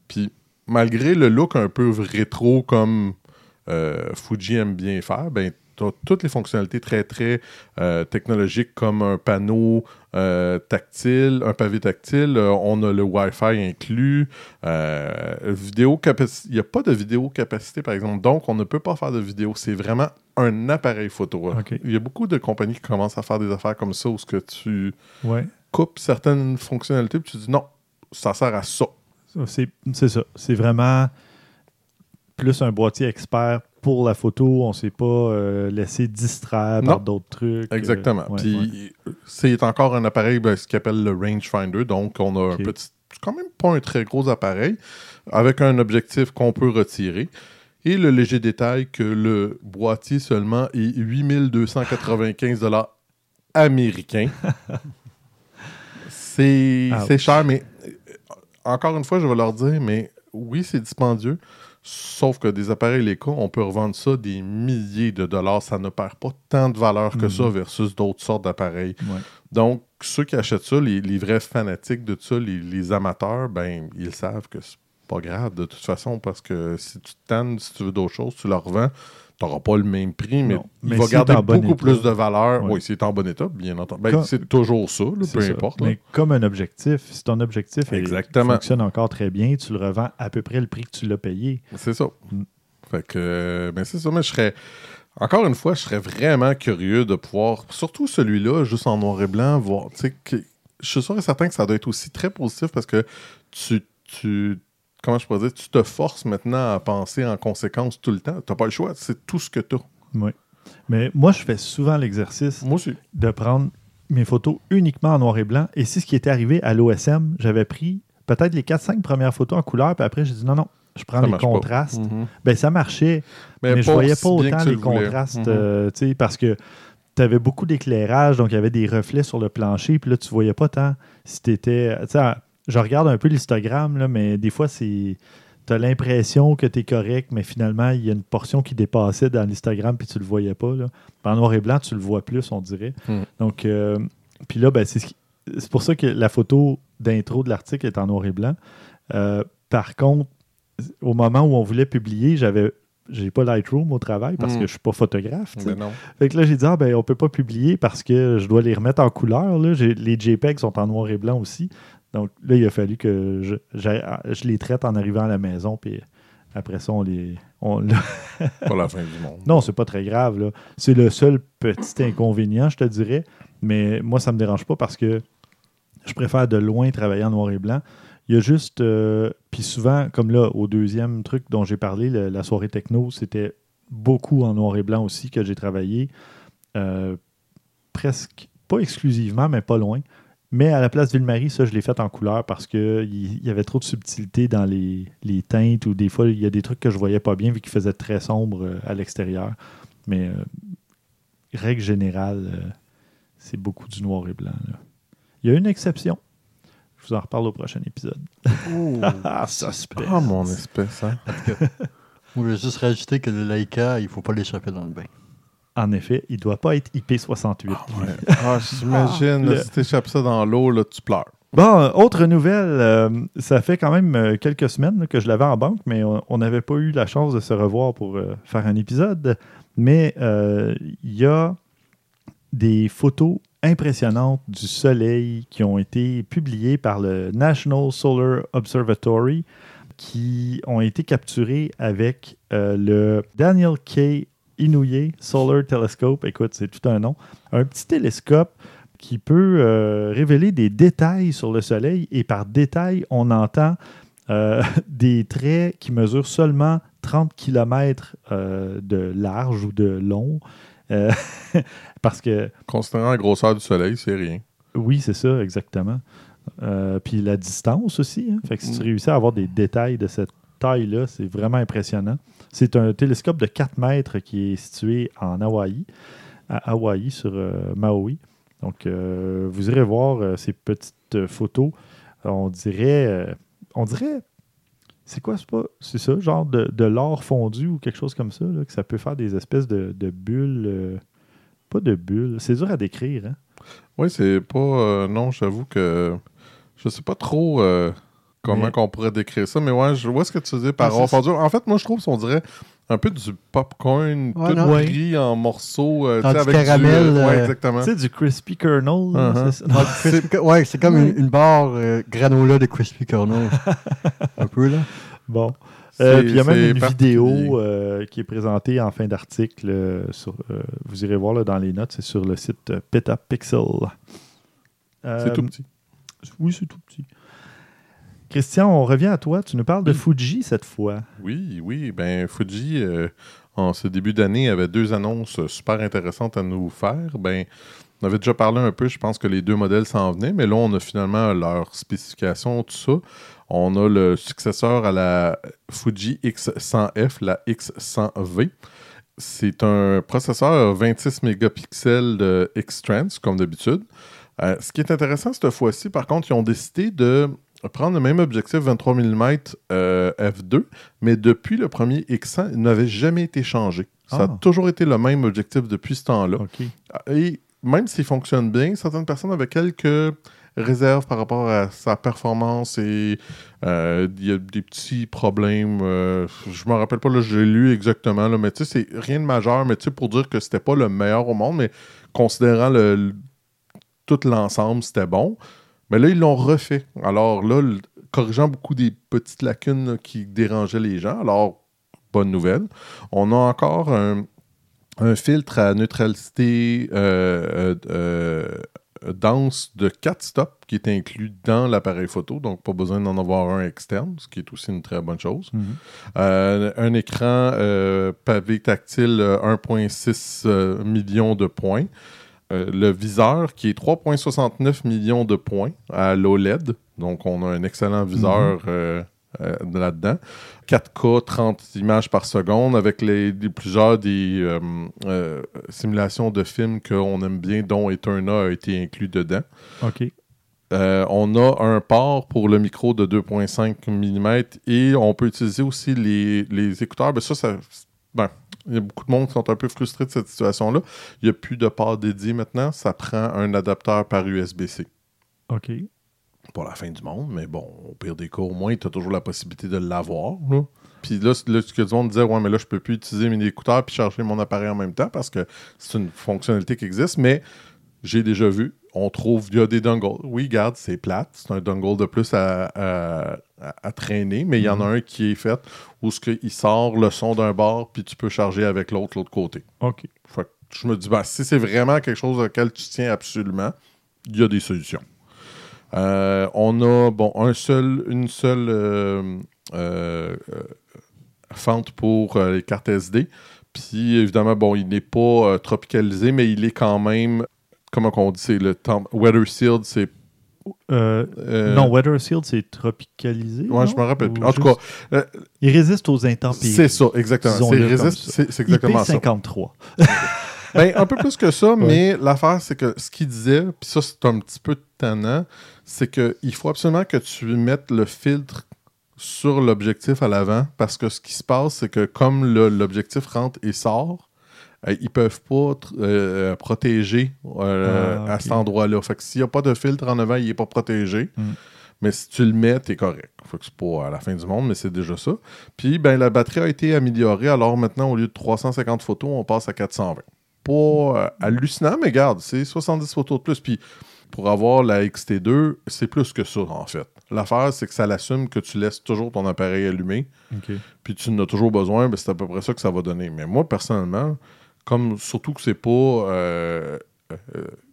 Puis malgré le look un peu rétro comme euh, Fuji aime bien faire, ben t'as toutes les fonctionnalités très très euh, technologiques comme un panneau euh, tactile, un pavé tactile, on a le Wi-Fi inclus, vidéo il n'y a pas de vidéo capacité par exemple, donc on ne peut pas faire de vidéo, c'est vraiment un appareil photo. Il y a beaucoup de compagnies qui commencent à faire des affaires comme ça où ce que tu Ouais. coupes certaines fonctionnalités puis tu dis non, ça sert à ça. C'est ça. C'est vraiment plus un boîtier expert pour la photo. On ne s'est pas euh, laissé distraire par d'autres trucs. Exactement. Euh, ouais, Puis ouais. c'est encore un appareil, ben, ce qu'on appelle le rangefinder. Donc, on a un petit, c'est quand même pas un très gros appareil, avec un objectif qu'on peut retirer. Et le léger détail que le boîtier seulement est 8295 dollars américains. (laughs) c'est cher, mais encore une fois, je vais leur dire, mais oui, c'est dispendieux. Sauf que des appareils Leica, on peut revendre ça des milliers de dollars. Ça ne perd pas tant de valeur que Mhm. ça versus d'autres sortes d'appareils. Ouais. Donc, ceux qui achètent ça, les, les vrais fanatiques de ça, les, les amateurs, ben, ils savent que c'est pas grave de toute façon parce que si tu te tannes, si tu veux d'autres choses, tu leur revends. Tu n'auras pas le même prix, mais il va garder bon beaucoup plus de valeur. Oui, s'il est en bon état, bien entendu. Ben, c'est toujours ça, là, C'est peu ça. importe. là. Mais comme un objectif, si ton objectif est- fonctionne encore très bien, tu le revends à peu près le prix que tu l'as payé. C'est ça. Mm. Fait que, euh, ben c'est ça, mais je serais. Encore une fois, je serais vraiment curieux de pouvoir, surtout celui-là, juste en noir et blanc, voir. Que- je suis sûr et certain que ça doit être aussi très positif parce que tu. tu comment je pourrais dire Tu te forces maintenant à penser en conséquence tout le temps. Tu n'as pas le choix. C'est tout ce que tu as. Oui. Mais moi, je fais souvent l'exercice de prendre mes photos uniquement en noir et blanc. Et c'est ce qui était arrivé à l'OSM. J'avais pris peut-être les 4-5 premières photos en couleur, puis après, j'ai dit non, non, je prends Ça les contrastes. Mhm. Ben, ça marchait, mais, je pas voyais pas autant les le contrastes, euh, tu sais, parce que tu avais beaucoup d'éclairage, donc il y avait des reflets sur le plancher, puis là, tu voyais pas tant si tu étais. Je regarde un peu l'histogramme, mais des fois, c'est. Tu as l'impression que tu es correct, mais finalement, il y a une portion qui dépassait dans l'histogramme, puis tu le voyais pas. Là. En noir et blanc, tu le vois plus, on dirait. Hmm. Donc, euh, puis là, ben, c'est ce pour ça que la photo d'intro de l'article est en noir et blanc. Euh, par contre, au moment où on voulait publier, j'avais j'ai pas Lightroom au travail parce Mm. que je suis pas photographe. Ben non. Fait que là, j'ai dit, ah, ben, on peut pas publier parce que je dois les remettre en couleur. Là. Les JPEG sont en noir et blanc aussi. Donc là, il a fallu que je, les traite en arrivant à la maison. Puis après ça, on les. on- Pas (laughs) la fin du monde. non, c'est pas très grave. C'est le seul petit inconvénient, je te dirais. Mais moi, ça me dérange pas parce que je préfère de loin travailler en noir et blanc. Il y a juste. euh, Puis souvent, comme là, au deuxième truc dont j'ai parlé, le- la soirée techno, c'était beaucoup en noir et blanc aussi que j'ai travaillé. Euh, presque, pas exclusivement, mais pas loin. Mais à la place Ville-Marie, ça, je l'ai fait en couleur parce qu'il il y avait trop de subtilité dans les, les teintes ou des fois, il y a des trucs que je voyais pas bien vu qu'il faisait très sombre euh, à l'extérieur. Mais euh, règle générale, euh, c'est beaucoup du noir et blanc. là. Il y a une exception. Je vous en reparle au prochain épisode. (laughs) Ah, suspect. Ah, mon espèce, hein. On veut juste rajouter que le Leica, il faut pas l'échapper dans le bain. En effet, il doit pas être IP68. lui. (laughs) Ah, j'imagine, Le- si t'échappes ça dans l'eau, là, tu pleures. Bon, autre nouvelle, euh, ça fait quand même euh, quelques semaines là, que je l'avais en banque, mais on n'avait pas eu la chance de se revoir pour euh, faire un épisode. Mais euh, il y a des photos impressionnantes du soleil qui ont été publiées par le National Solar Observatory qui ont été capturées avec euh, le Daniel K. Inouye Solar Telescope. Écoute, c'est tout un nom. Un petit télescope qui peut euh, révéler des détails sur le Soleil. Et par détail, on entend euh, (laughs) des traits qui mesurent seulement 30 km de large ou de long. Euh, (laughs) parce que, Considérant la grosseur du soleil, c'est rien. oui, c'est ça, exactement. Euh, puis la distance aussi. hein. Fait que si tu Mm. réussis à avoir des détails de cette taille-là, c'est vraiment impressionnant. C'est un télescope de 4 mètres qui est situé en Hawaï, à Hawaï, sur euh, Maui. Donc, euh, vous irez voir euh, ces petites photos. On dirait, on dirait, c'est quoi, c'est ça, genre de, l'or fondu ou quelque chose comme ça, que ça peut faire des espèces de, bulles, pas de bulles, c'est dur à décrire, hein? Oui, c'est pas. non, j'avoue que. Je sais pas trop comment Mais- qu'on pourrait décrire ça, mais ouais, je vois ce que tu dis par Ah. En fait, moi, je trouve qu'on dirait un peu du popcorn Ouais, tout pris en morceaux. euh, sais, du avec caramel, Du, ouais, euh, exactement. Tu sais, du crispy kernel, Uh-huh. (laughs) C'est- ouais, c'est comme une, une barre euh, granola de Crispy Kernel. (laughs) un peu, là. Bon. Euh, puis il y a même une vidéo euh, qui est présentée en fin d'article. euh, sur, euh, vous irez voir là, dans les notes, c'est sur le site euh, Petapixel. Euh, C'est tout petit. Oui, c'est tout petit. Christian, on revient à toi. Tu nous parles de Fuji cette fois. Oui, oui. Ben, Fuji, euh, en ce début d'année, avait deux annonces super intéressantes à nous faire. Ben, on avait déjà parlé un peu, je pense que les deux modèles s'en venaient, mais là, on a finalement leur spécification, tout ça. On a le successeur à la Fuji X100F, la X100V. C'est un processeur 26 mégapixels de X-Trans, comme d'habitude. Euh, ce qui est intéressant cette fois-ci, par contre, ils ont décidé de prendre le même objectif 23 mm euh, f2, mais depuis le premier X100, il n'avait jamais été changé. Ça a Ah. toujours été le même objectif depuis ce temps-là. OK. Et même s'il fonctionne bien, certaines personnes avaient quelques réserves par rapport à sa performance et euh, il y a des petits problèmes. euh, je me rappelle pas, là, j'ai lu exactement, là, mais tu sais, c'est rien de majeur, mais tu sais, pour dire que c'était pas le meilleur au monde, mais considérant le, le- tout l'ensemble, c'était bon. Mais là, ils l'ont refait. Alors là, le- corrigeant beaucoup des petites lacunes qui dérangeaient les gens. Alors, bonne nouvelle. On a encore un, un filtre à neutralité euh, euh, euh, dense de 4 stops qui est inclus dans l'appareil photo, donc pas besoin d'en avoir un externe, ce qui est aussi une très bonne chose. Mhm. Euh, un écran pavé tactile euh, 1.6 euh, millions de points. Euh, le viseur qui est 3.69 millions de points à l'OLED. Donc on a un excellent viseur euh, euh, là-dedans. 4K, 30 images par seconde, avec les, les- plusieurs des simulations de films qu'on aime bien, dont Eterna a été inclus dedans. OK. On a un port pour le micro de 2.5 mm et on peut utiliser aussi les, les écouteurs. Ben ça, ça ben, il y a beaucoup de monde qui sont un peu frustrés de cette situation-là. Il n'y a plus de port dédié maintenant. Ça prend un adapteur par USB-C. OK. Pas la fin du monde, mais bon, au pire des cas, au moins, tu as toujours la possibilité de l'avoir. là. Puis là, là, ce que du monde disait, ouais, mais là, je peux plus utiliser mes écouteurs puis charger mon appareil en même temps parce que c'est une fonctionnalité qui existe, mais j'ai déjà vu. On trouve, il y a des dongles. Oui, garde, c'est plate. C'est un dongle de plus à, à- à- à traîner, mais il y en a un qui est fait où ce il sort le son d'un bord puis tu peux charger avec l'autre, l'autre côté. OK. Fait que je me dis, ben, si c'est vraiment quelque chose auquel tu tiens absolument, il y a des solutions. Euh, on a bon, un seul, une seule euh, euh, fente pour les cartes SD. Puis évidemment, bon, il n'est pas tropicalisé, mais il est quand même, comment on dit, c'est le temps. Weather sealed, c'est. Euh, euh, non, Weather Shield, c'est tropicalisé. Ouais, non? je me rappelle plus. En tout cas, euh, Il résiste aux intempéries. c'est ça, exactement. C'est résiste- ça. c'est- exactement ça. IP53. (laughs) Ben, un peu plus que ça, (laughs) mais l'affaire, c'est que ce qu'il disait, puis ça, c'est un petit peu tannant, c'est qu'il faut absolument que tu mettes le filtre sur l'objectif à l'avant, parce que ce qui se passe, c'est que comme l'objectif rentre et sort, euh, ils peuvent pas tr- euh, protéger euh, Ah, à cet endroit-là. Fait que s'il n'y a pas de filtre en avant, il n'est pas protégé. Mm. Mais si tu le mets, t'es correct. Fait que c'est pas à la fin du monde, mais c'est déjà ça. Puis, ben, la batterie a été améliorée. Alors maintenant, au lieu de 350 photos, on passe à 420. Pas euh, hallucinant, mais garde, c'est 70 photos de plus. Puis, pour avoir la XT2, c'est plus que ça, en fait. L'affaire, c'est que ça l'assume que tu laisses toujours ton appareil allumé, puis tu en as toujours besoin, ben, c'est à peu près ça que ça va donner. Mais moi, personnellement, comme surtout que c'est pas. euh, euh,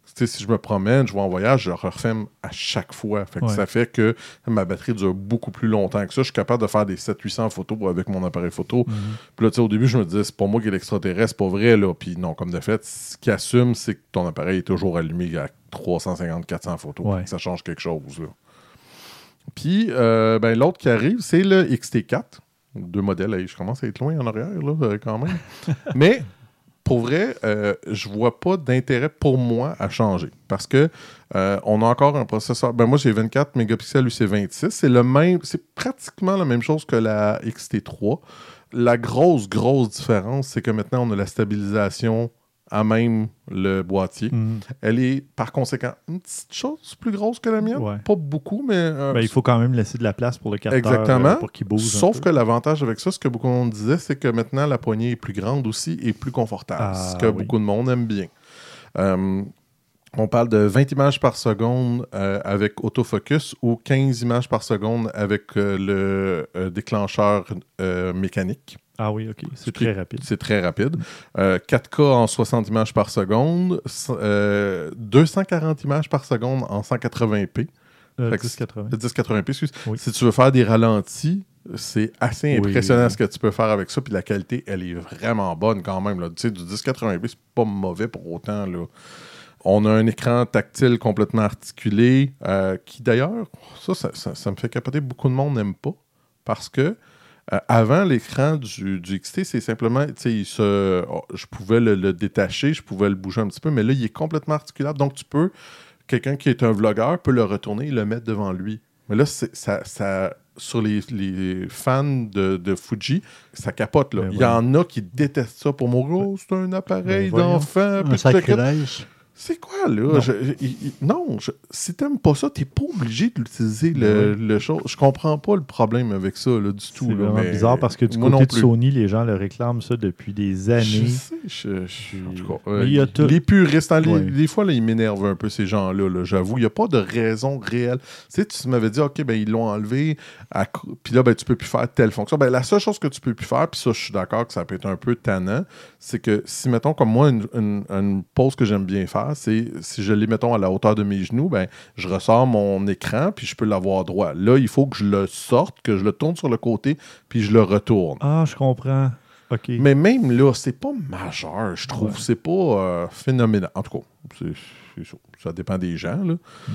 si je me promène, je vais en voyage, je le refais à chaque fois. Fait que Ouais. Ça fait que ma batterie dure beaucoup plus longtemps que ça. Je suis capable de faire des 700-800 photos avec mon appareil photo. Mhm. Puis là, tu sais, au début, je me disais, c'est pas moi qui est l'extraterrestre, c'est pas vrai, là. Puis non, comme de fait, ce qui assume, c'est que ton appareil est toujours allumé à 350-400 photos. Ouais. Ça change quelque chose, là. Puis, euh, ben, l'autre qui arrive, c'est le XT4. Deux modèles. Je commence à être loin en arrière, là, euh, quand même. (laughs) Mais, pour vrai, euh, je vois pas d'intérêt pour moi à changer. Parce que euh, on a encore un processeur. Ben, moi, j'ai 24 mégapixels, lui, c'est 26. C'est le même. C'est pratiquement la même chose que la XT3. La grosse, grosse différence, c'est que maintenant, on a la stabilisation à même le boîtier. Mhm. Elle est, par conséquent, une petite chose plus grosse que la mienne. Ouais. Pas beaucoup, mais. euh, Ben, il faut quand même laisser de la place pour le capteur Exactement. euh, pour qu'il bouge. Sauf que l'avantage avec ça, ce que beaucoup de monde disait, c'est que maintenant la poignée est plus grande aussi et plus confortable. Ah, ce que oui. beaucoup de monde aime bien. Euh, on parle de 20 images par seconde avec autofocus ou 15 images par seconde avec le déclencheur mécanique. Ah oui, OK. C'est très rapide. C'est très rapide. Euh, 4K en 60 images par seconde, c- euh, 240 images par seconde en 180p. Euh, Fait que 1080. 1080p, excuse. Oui. Si tu veux faire des ralentis, c'est assez Oui. impressionnant ce que tu peux faire avec ça. Puis la qualité, elle est vraiment bonne quand même. Là. Tu sais, du 1080p, c'est pas mauvais pour autant. Là. On a un écran tactile complètement articulé, euh, qui d'ailleurs, ça, ça, ça- ça me fait capoter. Beaucoup de monde n'aime pas. Parce que euh, avant l'écran du, du XT, c'est simplement, il se- oh, je pouvais le, le détacher, je pouvais le bouger un petit peu, mais là, il est complètement articulable. Donc, tu peux, quelqu'un qui est un vlogueur peut le retourner et le mettre devant lui. Mais là, ça, ça, sur les, les fans de, de Fuji, ça capote. Là. Ben il y en a qui détestent ça pour mourir. Oh, c'est un appareil Ben voyons. d'enfant. Un sacrilège. C'est quoi, là? Non. Je- je- il- il- non, je- si t'aimes pas ça, t'es pas obligé d'utiliser le, le chose. Je comprends pas le problème avec ça, là, du tout. C'est là, vraiment mais bizarre parce que du côté de. Sony, les gens le réclament ça depuis des Je années. sais, je, suis. En tout cas, euh, il y a tout- les puristes, hein, les- fois, là, ils m'énervent un peu, ces gens-là. là, J'avoue, il n'y a pas de raison réelle. Tu sais, tu m'avais dit, OK, ben, ils l'ont enlevé, à puis là, ben, tu peux plus faire telle fonction. Ben, la seule chose que tu peux plus faire, puis ça, je suis d'accord que ça peut être un peu tannant, c'est que si, mettons, comme moi, une, une- une pose que j'aime bien faire, c'est si je l'ai, mettons, à la hauteur de mes genoux, ben, je ressors mon écran, puis je peux l'avoir droit. Là, il faut que je le sorte, que je le tourne sur le côté, puis je le retourne. Ah, je comprends. OK. Mais même là, c'est pas majeur, je trouve. Ouais. C'est pas euh, phénoménal. En tout cas, c'est- ça. Ça dépend des gens. Là. Mm.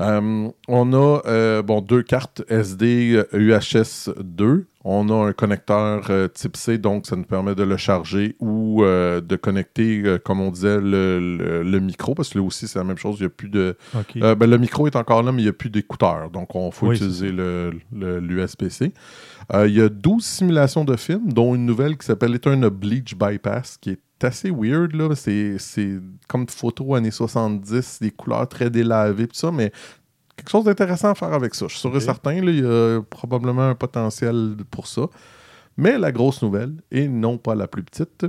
Euh, on a euh, bon, deux cartes SD UHS 2. On a un connecteur euh, type C, donc ça nous permet de le charger ou de connecter, comme on disait, le, le- le micro, parce que là aussi, c'est la même chose. Il y a plus de. Ben, le micro est encore là, mais il n'y a plus d'écouteurs. Donc, on faut Oui, utiliser le- l'USB-C. Il y a 12 simulations de films, dont une nouvelle qui s'appelle Eternal Bleach Bypass, qui est assez weird. là. C'est c'est comme photo années 70, des couleurs très délavées, tout ça, mais quelque chose d'intéressant à faire avec ça. Je suis sûr et Ok. certain, là, il y a probablement un potentiel pour ça. Mais la grosse nouvelle, et non pas la plus petite,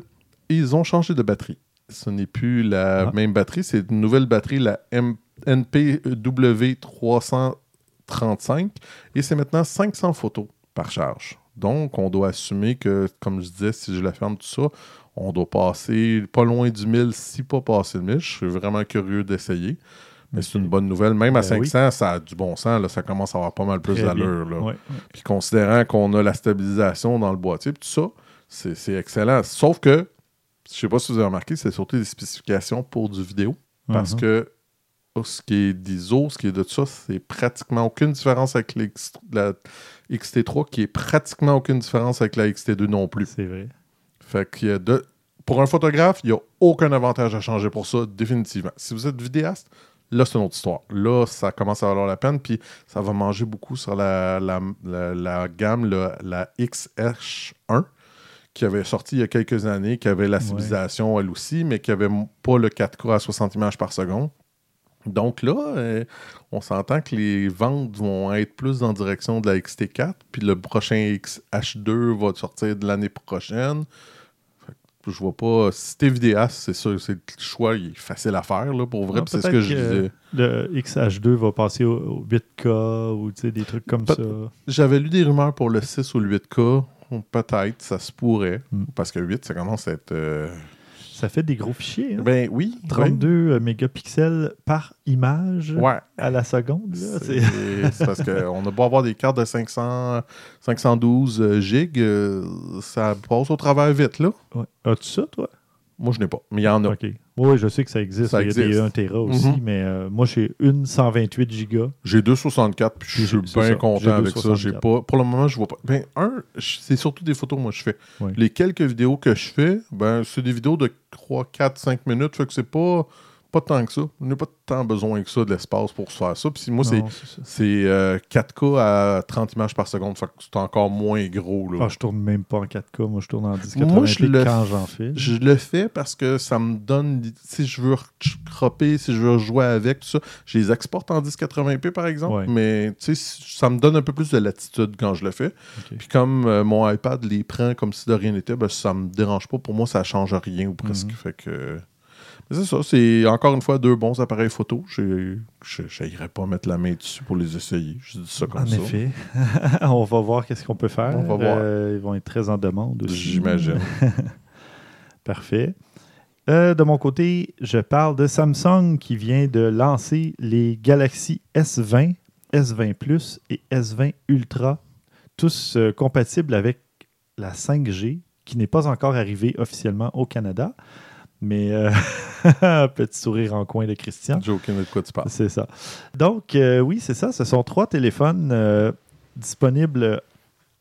ils ont changé de batterie. Ce n'est plus la Ah. même batterie, c'est une nouvelle batterie, la M- NPW 335, et c'est maintenant 500 photos par charge. Donc, on doit assumer que, comme je disais, si je la ferme tout ça, on doit passer pas loin du 1000, si pas passer le 1000. Je suis vraiment curieux d'essayer. Mais c'est une bonne nouvelle. Même à Ben oui. 500, ça a du bon sens. Là, ça commence à avoir pas mal plus d'allure. Ouais. Puis considérant qu'on a la stabilisation dans le boîtier, puis tout ça, c'est excellent. Sauf que, je sais pas si vous avez remarqué, c'est surtout des spécifications pour du vidéo. Parce Mhm. que oh, ce qui est d'ISO, ce qui est de tout ça, c'est pratiquement aucune différence avec la XT3, qui est pratiquement aucune différence avec la XT2 non plus. C'est vrai. Fait a de... Pour un photographe, il n'y a aucun avantage à changer pour ça, définitivement. Si vous êtes vidéaste, là, c'est une autre histoire. Là, ça commence à valoir la peine, puis ça va manger beaucoup sur la, la, la- la gamme, la XH1, qui avait sorti il y a quelques années, qui avait la civilisation elle aussi, mais qui avait m- pas le 4K à 60 images par seconde. Donc là, euh, on s'entend que les ventes vont être plus en direction de la XT4, puis le prochain XH2 va sortir de l'année prochaine. Je vois pas. Si t'es vidéaste, c'est sûr, c'est le choix, il est facile à faire, là, pour vrai. C'est ce que je disais. Le XH2 va passer au, au 8K ou tu sais, des trucs comme ça. J'avais lu des rumeurs pour le 6 ou le 8K. Peut-être, ça se pourrait. Mm. Parce que 8, ça commence à être. euh, Ça fait des gros fichiers. hein. Ben oui. 32 euh, mégapixels par image Ouais. À la seconde. (laughs) C'est parce qu'on a beau avoir des cartes de 500, 512 euh, gigs, euh, ça passe au travers vite, là. Ouais. As-tu ça, toi? Moi, je n'ai pas, mais il y en a. OK. Oui, je sais que ça existe. Ça Il y a des existe. 1 Tera aussi, Mhm. mais euh, moi, j'ai une 128 gigas. J'ai 264, puis je suis bien content avec ça. J'ai 264. pas, pour le moment, je vois pas. Ben, un, c'est surtout des photos que moi je fais. Les quelques vidéos que je fais, ben, c'est des vidéos de 3, 4, 5 minutes, fait que c'est pas, pas tant que ça. On n'a pas tant besoin que ça de l'espace pour se faire ça. Puis moi, c'est Non, c'est ça. C'est euh, 4K à 30 images par seconde, fait que c'est encore moins gros. Là. Ah, je tourne même pas en 4K. Moi, je tourne en 1080p Moi, je le quand j'en fais. Je le fais parce que ça me donne, si je veux cropper, si je veux jouer avec, tout ça, je les exporte en 1080p par exemple, Ouais. mais tu sais, ça me donne un peu plus de latitude quand je le fais. Puis comme euh, mon iPad les prend comme si de rien n'était, ben, ça me dérange pas. Pour moi, ça change rien ou presque. Mhm. Fait que. C'est ça, c'est encore une fois deux bons appareils photo. Je n'irais pas mettre la main dessus pour les essayer. Je dis ça comme En ça. effet. (laughs) on va voir qu'est-ce qu'on peut faire. On va voir. Euh, ils vont être très en demande aussi. J'imagine. (laughs) Parfait. Euh, de mon côté, je parle de Samsung qui vient de lancer les Galaxy S20, S20 Plus et S20 Ultra, tous euh, compatibles avec la 5G, qui n'est pas encore arrivée officiellement au Canada. Mais euh, (laughs) petit sourire en coin de Christian. Joking de quoi tu parles. C'est ça. Donc, euh, oui, c'est ça. Ce sont trois téléphones euh, disponibles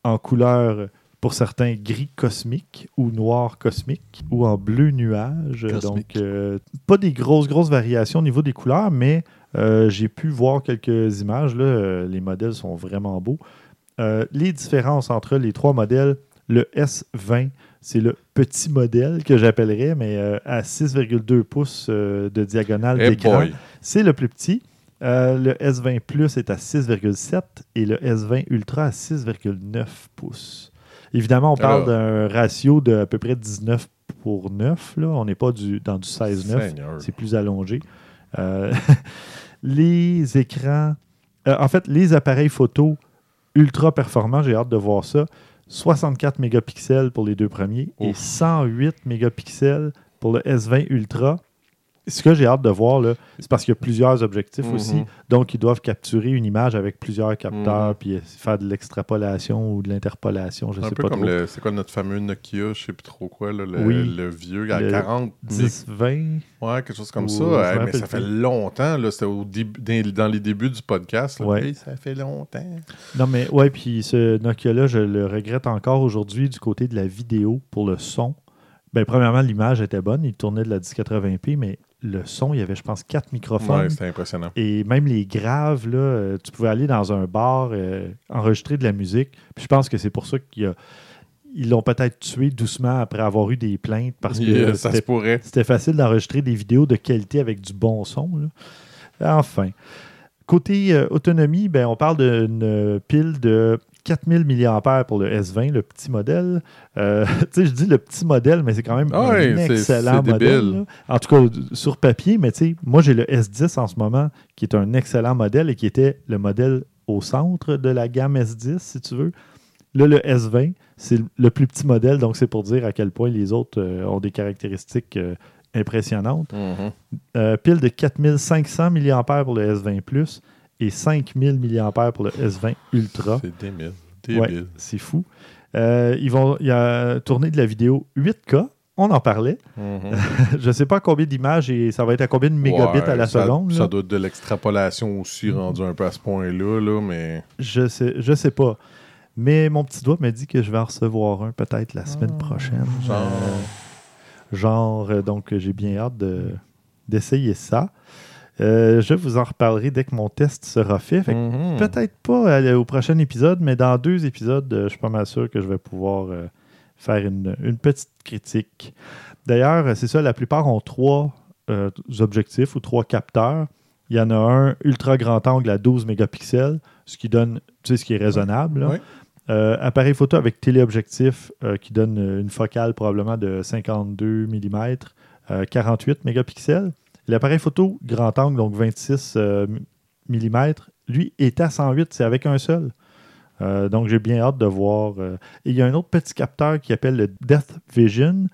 en couleur, pour certains, gris cosmique ou noir cosmique ou en bleu nuage. Cosmique. Donc, euh, pas des grosses, grosses variations au niveau des couleurs, mais j'ai pu voir quelques images. Là. Les modèles sont vraiment beaux. Les différences entre les trois modèles, le S20, c'est le petit modèle que j'appellerais, mais euh, à 6,2 pouces euh, de diagonale Eh d'écran. C'est le plus petit. Euh, le S20 Plus est à 6,7 et le S20 Ultra à 6,9 pouces. Évidemment, on parle d'un ratio de à peu près 19 pour 9. Là. On n'est pas du, dans du 16-9. Seigneur. C'est plus allongé. (laughs) Les écrans, en fait, les appareils photo ultra performants, j'ai hâte de voir ça. 64 mégapixels pour les deux premiers et Ouf. 108 mégapixels pour le S20 Ultra. Ce que j'ai hâte de voir, là, c'est parce qu'il y a plusieurs objectifs Mhm. aussi. Donc, ils doivent capturer une image avec plusieurs capteurs, Mhm. puis faire de l'extrapolation ou de l'interpolation, je un sais peu pas comme trop. le. C'est quoi notre fameux Nokia, je sais plus trop quoi, là, le, Oui. le vieux à Le 40 10, 20. Ouais, quelque chose comme Ou- ça. Ouais, mais ça fait longtemps, là. C'était au début- dans, les débuts du podcast. là. Ouais. Ça fait longtemps. Non, mais ouais, puis ce Nokia-là, je le regrette encore aujourd'hui du côté de la vidéo pour le son. Ben, premièrement, l'image était bonne, il tournait de la 1080p, mais le son, il y avait, je pense, quatre microphones. Ouais, c'était impressionnant. Et même les graves, là, euh, tu pouvais aller dans un bar, euh, enregistrer de la musique. Puis je pense que c'est pour ça qu'ils ils l'ont peut-être tué doucement après avoir eu des plaintes parce que Yeah, c'était facile d'enregistrer des vidéos de qualité avec du bon son. là. Enfin. Côté euh, autonomie, ben, on parle d'une pile de 4000 mAh pour le S20, le petit modèle. Euh, (laughs) tu sais, je dis le petit modèle, mais c'est quand même Ah un excellent modèle. En tout cas, sur papier, mais tu sais, moi j'ai le S10 en ce moment, qui est un excellent modèle et qui était le modèle au centre de la gamme S10, si tu veux. Là, le S20, c'est le plus petit modèle, donc c'est pour dire à quel point les autres euh, ont des caractéristiques euh, impressionnantes. Mhm. Euh, pile de 4500 mAh pour le S20 Plus et 5000 mAh pour le S20 Ultra. C'est débile. Ouais, c'est fou. Euh, ils vont il y a tourné de la vidéo 8K. On en parlait. Mhm. (laughs) Je ne sais pas combien d'images et ça va être à combien de mégabits Ouais, à la ça, seconde. Ça là. doit être de l'extrapolation aussi, rendu un peu à ce point-là, là, mais. Je sais, je sais pas. Mais mon petit doigt me dit que je vais en recevoir un peut-être la semaine Ah, prochaine. genre. Euh, genre, euh, donc j'ai bien hâte de- d'essayer ça. Euh, je vous en reparlerai dès que mon test sera fait. Mhm. Peut-être pas au prochain épisode, mais dans deux épisodes, euh, je suis pas mal sûr que je vais pouvoir euh, faire une, une petite critique. D'ailleurs, c'est ça, la plupart ont trois euh, objectifs ou trois capteurs. Il y en a un ultra grand angle à 12 mégapixels, ce qui donne, tu sais, ce qui est raisonnable. appareil photo avec téléobjectif qui donne une focale probablement de 52 mm, euh, 48 mégapixels. L'appareil photo grand angle, donc 26 euh, mm, lui est à 108, c'est avec un seul. Euh, donc j'ai bien hâte de voir. euh, et il y a un autre petit capteur qui appelle le Depth Vision,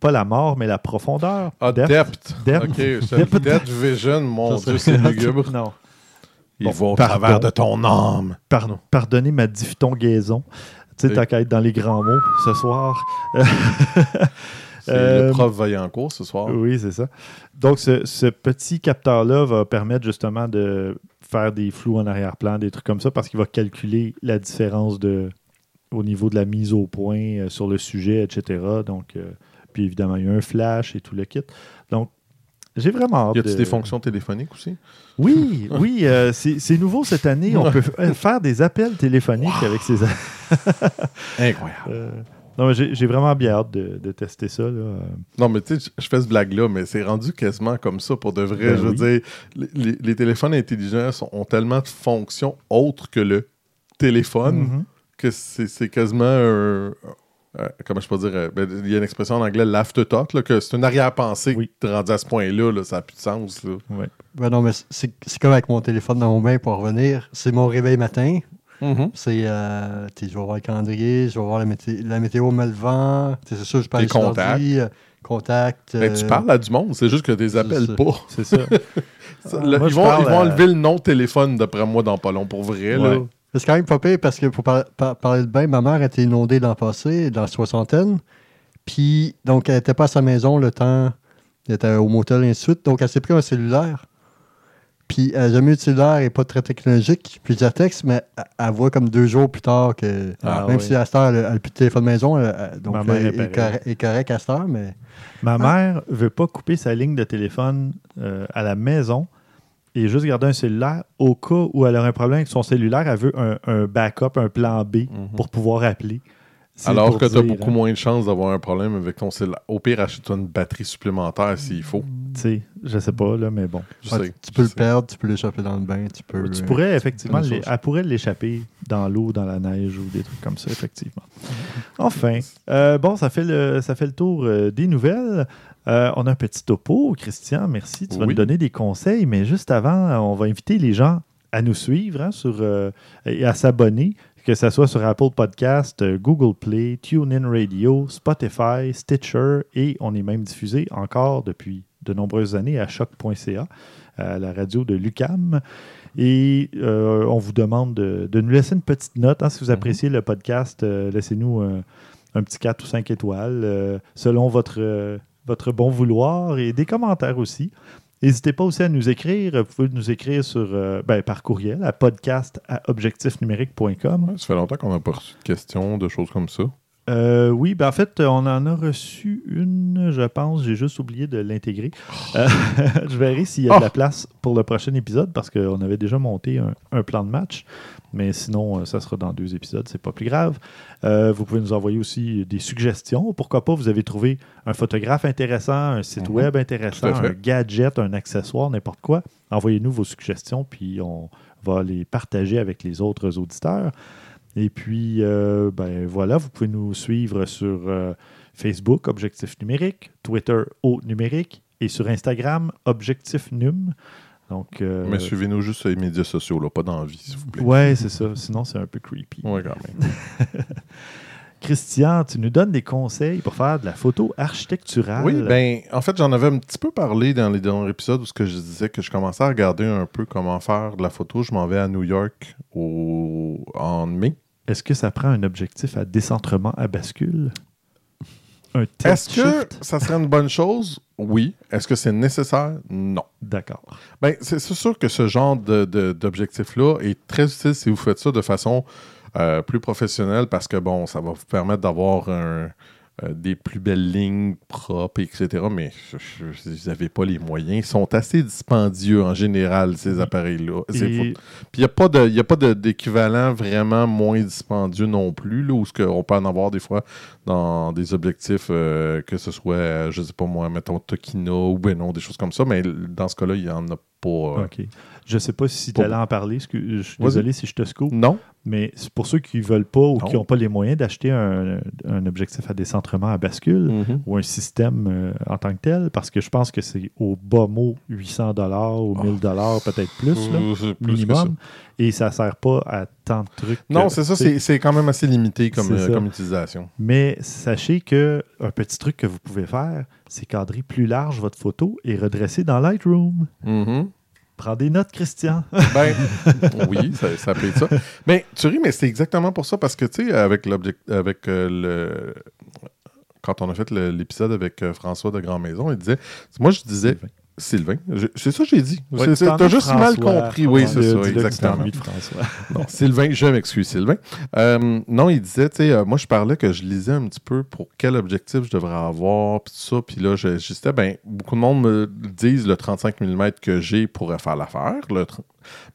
pas la mort, mais la profondeur. Ah, Depth. Depth. Depth. Ok, je Depth. Depth Vision, mon Dieu, c'est (laughs) lugubre. (laughs) Non. Il Bon, va au pardon. travers de ton âme. Pardon, pardonnez ma diphtongaison. Tu sais, t'as qu'à être dans les grands mots ce soir. (laughs) Euh, le prof Vaillancourt ce soir. Oui, c'est ça. Donc, ce, ce petit capteur-là va permettre justement de faire des flous en arrière-plan, des trucs comme ça, parce qu'il va calculer la différence de, au niveau de la mise au point euh, sur le sujet, etc. Donc, euh, puis évidemment, il y a un flash et tout le kit. Donc, j'ai vraiment hâte Y a-t-il de- des fonctions téléphoniques aussi? Oui, (laughs) oui, euh, c'est nouveau cette année. On peut faire des appels téléphoniques avec ces... (laughs) Incroyable. Euh, non, mais j'ai vraiment bien hâte de, de tester ça. Là. Euh, Non, mais tu sais, je fais ce blague-là, mais c'est rendu quasiment comme ça pour de vrai. Ben je veux oui. dire, les, téléphones intelligents sont- ont tellement de fonctions autres que le téléphone mhm. que c'est quasiment un. un- comment je peux dire euh, ben, Il y a une expression en anglais, l'afterthought, là, que c'est une arrière-pensée Oui. rendu à ce point-là, là, ça n'a plus de sens. Là. Ouais. Ben non, mais c'est c'est comme avec mon téléphone dans mon main pour revenir. C'est mon réveil matin. C'est, euh, je vais voir le calendrier, je vais voir la, mété- la météo, me le vent. C'est sûr, je sur contacts. l'ordi, euh, Contact. Ben, tu euh, parles à du monde, c'est juste que tu les appelles ça. pas. C'est ça. (laughs) Ça, Ah, moi, ils, vont, parle ils vont à- enlever le nom téléphone d'après moi dans pas long pour vrai. Ouais. C'est quand même pas pire parce que pour par- par- parler de bain, ma mère était inondée l'an passé, dans la soixantaine. Puis, donc, elle n'était pas à sa maison le temps. Elle était au motel et ainsi de suite. Donc, elle s'est pris un cellulaire. Puis, elle n'a jamais eu de cellulaire et pas très technologique. Puis, texte, mais elle, elle voit comme deux jours plus tard que. Ah, même oui. si à cette heure, elle n'a plus de téléphone maison, elle- elle- donc, Ma mère elle est est, pareille. correct- correcte à cette heure, mais. Ma mère veut pas couper sa ligne de téléphone euh, à la maison et juste garder un cellulaire au cas où elle aurait un problème avec son cellulaire. Elle veut un, un backup, un plan B Mhm. pour pouvoir appeler. Alors que tu as dire, beaucoup hein. moins de chances d'avoir un problème avec ton cellulaire. Au pire, achète-toi une batterie supplémentaire s'il faut. Tu sais, je sais pas, là, mais bon. Je Ouais, sais, tu, peux je le sais. perdre, tu peux l'échapper dans le bain, tu peux. Tu euh, pourrais effectivement, elle pourrait l'échapper dans l'eau, dans la neige ou des trucs comme ça, effectivement. (laughs) Enfin, euh, bon, ça fait le, ça fait le tour euh, des nouvelles. Euh, on a un petit topo, Christian, merci. Tu vas Oui. nous donner des conseils, mais juste avant, on va inviter les gens à nous suivre hein, sur, euh, et à s'abonner, que ce soit sur Apple Podcast, euh, Google Play, TuneIn Radio, Spotify, Stitcher, et on est même diffusé encore depuis de nombreuses années à choc.ca, à la radio de Lucam. Et euh, on vous demande de, de nous laisser une petite note. hein, si vous Mhm. appréciez le podcast, euh, laissez-nous un, un petit 4 ou 5 étoiles euh, selon votre, euh, votre bon vouloir et des commentaires aussi. N'hésitez pas aussi à nous écrire. Vous pouvez nous écrire sur, euh, ben, par courriel à podcast à objectifnumérique.com. Ça fait longtemps qu'on n'a pas reçu de questions, de choses comme ça. Euh, oui, ben en fait, on en a reçu une, je pense. J'ai juste oublié de l'intégrer. Euh, (laughs) je verrai s'il y a de la place pour le prochain épisode parce qu'on avait déjà monté un, un plan de match. Mais sinon, euh, ça sera dans deux épisodes, c'est pas plus grave. Euh, vous pouvez nous envoyer aussi des suggestions. Pourquoi pas, vous avez trouvé un photographe intéressant, un site Mhm. web intéressant, un gadget, un accessoire, n'importe quoi. Envoyez-nous vos suggestions, puis on va les partager avec les autres auditeurs. Et puis, euh, ben voilà, vous pouvez nous suivre sur euh, Facebook, Objectif Numérique, Twitter, Au Numérique, et sur Instagram, Objectif Num. Donc, euh, Mais suivez-nous juste sur les médias sociaux, là, pas dans la vie, s'il vous plaît. ouais, c'est ça. Sinon, c'est un peu creepy. Ouais, quand même. (laughs) Christian, tu nous donnes des conseils pour faire de la photo architecturale? Oui, ben, en fait, j'en avais un petit peu parlé dans les derniers épisodes où ce que je disais que je commençais à regarder un peu comment faire de la photo. Je m'en vais à New York au... en mai. Est-ce que ça prend un objectif à décentrement à bascule? Un test Est-ce que shift? ça serait une bonne chose? Oui. Est-ce que c'est nécessaire? Non. D'accord. Ben, c'est sûr que ce genre de- de- d'objectif-là est très utile si vous faites ça de façon euh, plus professionnelle parce que, bon, ça va vous permettre d'avoir un- des plus belles lignes propres, etc. Mais vous n'avez pas les moyens. Ils sont assez dispendieux en général, ces appareils-là. Et- fou. Puis il n'y a pas d'équivalent vraiment moins dispendieux non plus, là, où ce que on peut en avoir des fois dans des objectifs, euh, que ce soit, euh, je sais pas moi, mettons Tokino ou ben non, des choses comme ça, mais dans ce cas-là, il n'y en a pas. euh, OK. Je ne sais pas si tu allais en parler. Je suis désolé si je te scoop. Non? Mais c'est pour ceux qui ne veulent pas ou Non. qui n'ont pas les moyens d'acheter un, un objectif à décentrement à bascule Mhm. ou un système euh, en tant que tel, parce que je pense que c'est au bas mot 800 dollars ou 1000 dollars, peut-être plus, là, Euh, plus minimum. Et ça ne sert pas à tant de trucs. Non, c'est ça, c'est quand même assez limité comme, euh, comme utilisation. Mais sachez que un petit truc que vous pouvez faire, c'est cadrer plus large votre photo et redresser dans Lightroom. Mhm. Prends des notes, Christian. Ben, (laughs) oui, ça, ça peut être ça. Mais tu ris, mais c'est exactement pour ça, parce que, tu sais, avec, l'object- avec euh, le... Quand on a fait l'épisode avec euh, François de Grand Maison, il disait... Moi, je disais... Sylvain. C'est ça que j'ai dit. Ouais, tu as juste mal compris. Oui, c'est ça, exactement. (laughs) Non, Sylvain, je m'excuse, Sylvain. Euh, non, il disait, tu sais, euh, moi, je parlais que je lisais un petit peu pour quel objectif je devrais avoir, puis tout ça. Puis là, disais, ben, beaucoup de monde me disent le 35 mm que j'ai pourrait faire l'affaire. Le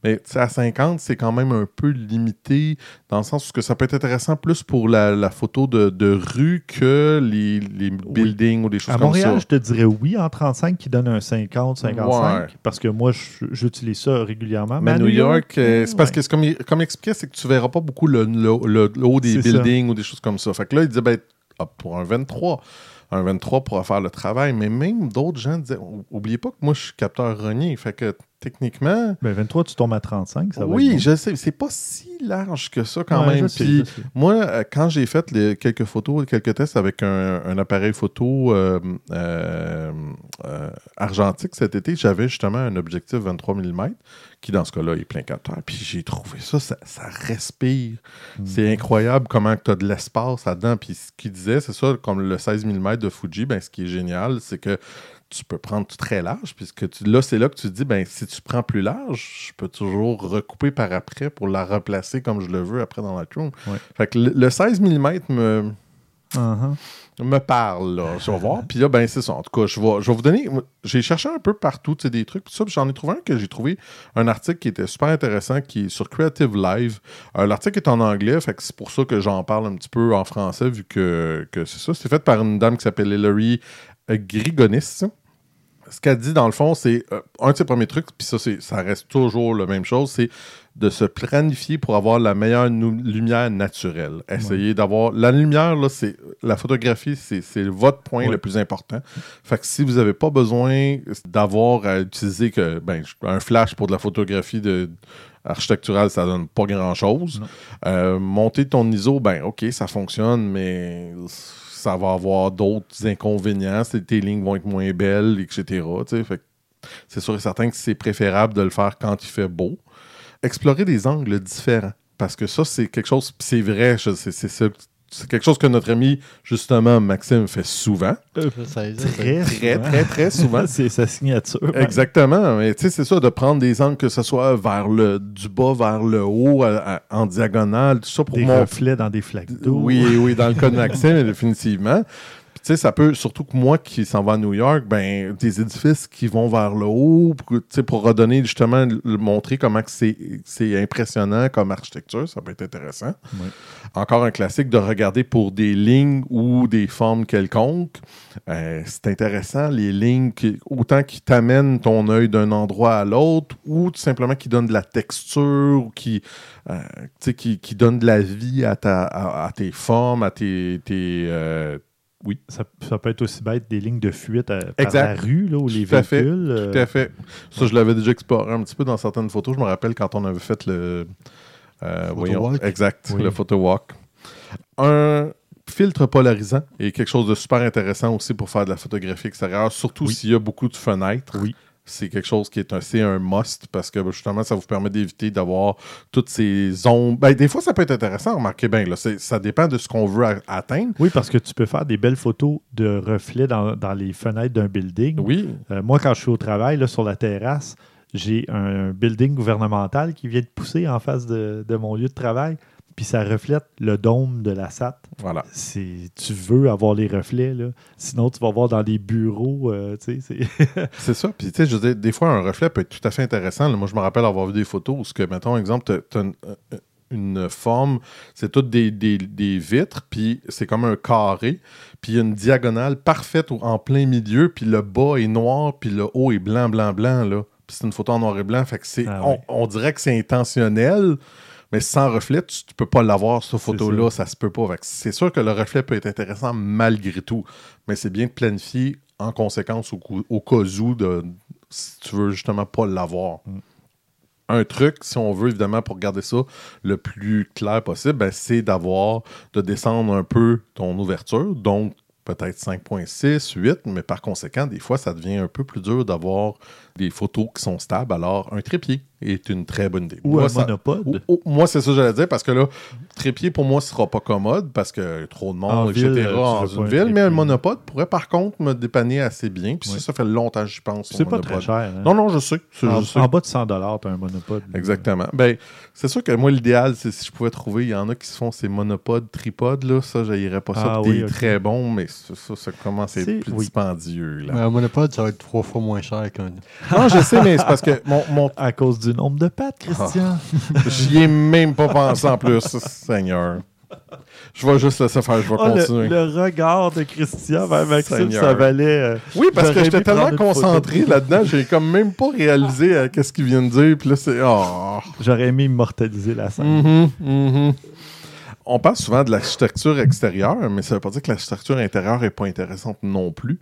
Mais à 50, c'est quand même un peu limité, dans le sens où que ça peut être intéressant plus pour la, la photo de, de rue que les, les buildings ou des choses À comme Montréal, ça. je te dirais oui en 35 qui donne un 50, 55, Ouais. parce que moi, j'utilise ça régulièrement. Mais à New York, euh, c'est parce que, comme, comme il expliquait, c'est que tu verras pas beaucoup le, le- le- haut des ça. buildings ou des choses comme ça. Fait que là, il disait, ben, ah, pour un 23, un 23 pourra faire le travail. Mais même d'autres gens disaient, ou- oubliez pas que moi, je suis capteur renier. Fait que techniquement, Ben, 23, tu tombes à 35, ça va oui, être je sais, c'est pas si large que ça quand Ouais, même. sais, Puis moi, euh, quand j'ai fait les- quelques photos, quelques tests avec un, un appareil photo euh, euh, euh, argentique cet été, j'avais justement un objectif 23 mm qui, dans ce cas-là, est plein capteur. Puis j'ai trouvé ça, ça, ça respire. Hmm. C'est incroyable comment tu as de l'espace là-dedans. Puis ce qu'il disait, c'est ça, comme le 16 mm de Fuji, ben, ce qui est génial, c'est que tu peux prendre tout très large, puisque tu, là, c'est là que tu te dis, ben, si tu prends plus large, je peux toujours recouper par après pour la replacer comme je le veux après dans Lightroom. Ouais. Fait que le, le 16 mm me, Uh-huh. me parle, là. Je vais voir. Puis là, ben, c'est ça. En tout cas, je vais, je vais vous donner. J'ai cherché un peu partout, tu sais, des trucs. Puis ça, puis j'en ai trouvé un que j'ai trouvé un article qui était super intéressant, qui est sur Creative Live. Euh, L'article est en anglais, fait que c'est pour ça que j'en parle un petit peu en français, vu que, que c'est ça. C'est fait par une dame qui s'appelle Hilary euh, Grigonis. Ce qu'elle dit, dans le fond, c'est euh, un de ses premiers trucs, puis ça, ça reste toujours la même chose, c'est de se planifier pour avoir la meilleure lumière naturelle. Essayer d'avoir... La lumière, là, c'est... La photographie, c'est votre point Ouais. le plus important. Fait que si vous n'avez pas besoin d'avoir à utiliser que, ben, un flash pour de la photographie de architecturale, ça donne pas grand-chose. Euh, monter ton ISO, ben OK, ça fonctionne, mais ça va avoir d'autres inconvénients. Tes lignes vont être moins belles, etc. c'est sûr et certain que c'est préférable de le faire quand il fait beau. Explorer des angles différents. Parce que ça, c'est quelque chose, c'est vrai, c'est c'est ça- c'est quelque chose que notre ami, justement, Maxime, fait souvent. Ça aide, Très, Très, souvent. très, très souvent. (laughs) c'est sa signature. Exactement. Mais tu sais, c'est ça, de prendre des angles, que ce soit vers le du bas vers le haut, à- à- en diagonale, tout ça pour Des mon- reflets dans des flaques d'eau. Oui, oui, dans le cas de Maxime, (laughs) définitivement. Puis, tu sais, ça peut, surtout que moi qui s'en va à New York, ben, des édifices qui vont vers le haut, pour, tu sais, pour redonner justement, le- montrer comment c'est impressionnant comme architecture, ça peut être intéressant. Oui. Encore un classique de regarder pour des lignes ou des formes quelconques. Euh, c'est intéressant, les lignes, qui, autant qui t'amènent ton œil d'un endroit à l'autre, ou tout simplement qui donnent de la texture, ou qui, euh, qui, qui donnent de la vie à, ta, à, à tes formes, à tes. tes, euh, Ça, ça peut être aussi bête des lignes de fuite à, par la rue, là, où les Tout à fait, véhicules. euh, Tout à fait. Ça, je l'avais déjà exploré un petit peu dans certaines photos. Je me rappelle quand on avait fait le. euh, voyons, walk? exact, Oui. le photo walk. Un filtre polarisant est quelque chose de super intéressant aussi pour faire de la photographie extérieure, surtout Oui. s'il y a beaucoup de fenêtres. Oui. C'est quelque chose qui est assez un must parce que ben, justement, ça vous permet d'éviter d'avoir toutes ces ombres. Ben, des fois, ça peut être intéressant, remarquez bien. Là, ça dépend de ce qu'on veut atteindre. Oui, parce que tu peux faire des belles photos de reflets dans, dans les fenêtres d'un building. Oui, Euh, moi, quand je suis au travail, là, sur la terrasse, j'ai un, building gouvernemental qui vient de pousser en face de, de mon lieu de travail. Puis ça reflète le dôme de la SAT. voilà. Tu veux avoir les reflets, là. Sinon, tu vas voir dans les bureaux. euh, tu (laughs) c'est- ça. Puis, tu sais, je veux dire, des fois, un reflet peut être tout à fait intéressant. Là, moi, je me rappelle avoir vu des photos où, ce que, mettons, exemple, t'as une, euh, une forme, c'est toutes des, des- des vitres, puis c'est comme un carré, puis il y a une diagonale parfaite en plein milieu, puis le bas est noir, puis le haut est blanc, blanc, blanc, là. Puis c'est une photo en noir et blanc, fait que c'est... Ah on dirait que c'est intentionnel, mais sans reflet, tu, tu peux pas l'avoir, cette photo-là, ça. se peut pas. C'est sûr que le reflet peut être intéressant malgré tout, mais c'est bien de planifier en conséquence au, cas où, de, si tu veux justement pas l'avoir. Mm. Un truc, si on veut évidemment pour garder ça le plus clair possible, ben, c'est d'avoir, de descendre un peu ton ouverture, donc peut-être 5.6, 8, mais par conséquent, des fois, ça devient un peu plus dur d'avoir des photos qui sont stables. Alors, un trépied est une très bonne idée. Ou Moi, un ça- monopode. ou- ou- moi, c'est ça que j'allais dire, parce que là, trépied, pour moi, ce sera pas commode, parce que trop de monde, En etc., ville, euh, en une un ville, mais un monopode pourrait, par contre, me dépanner assez bien. Puis Oui. ça, ça fait longtemps que j'y pense. C'est pas monopode. très cher. hein. Non, non, je sais. en, je sais. en bas de 100 tu as un monopode. Exactement. Ben, c'est sûr que moi, l'idéal, c'est si je pouvais trouver, il y en a qui se font ces monopodes, tripodes, là, ça, j'aillerais pas ça. Ah oui, des très bon, mais ça, ça, ça commence à être plus oui. dispendieux, là. Mais un monopode, ça va être trois fois moins cher qu'un. Non, je sais, mais c'est parce que mon, mon (laughs) À cause du nombre de pattes, Christian. J'y ai même pas pensé en plus, Seigneur. Je vais juste laisser faire, je vais Oh, continuer. le regard de Christian vers Maxime, Seigneur. ça valait. euh, Oui, parce que j'étais tellement concentré là-dedans, j'ai comme même pas réalisé euh, qu'est-ce qu'il vient de dire. Puis là, c'est. Oh. J'aurais aimé immortaliser la scène. Mhm, mhm. On parle souvent de l'architecture extérieure, mais ça veut pas dire que l'architecture intérieure est pas intéressante non plus.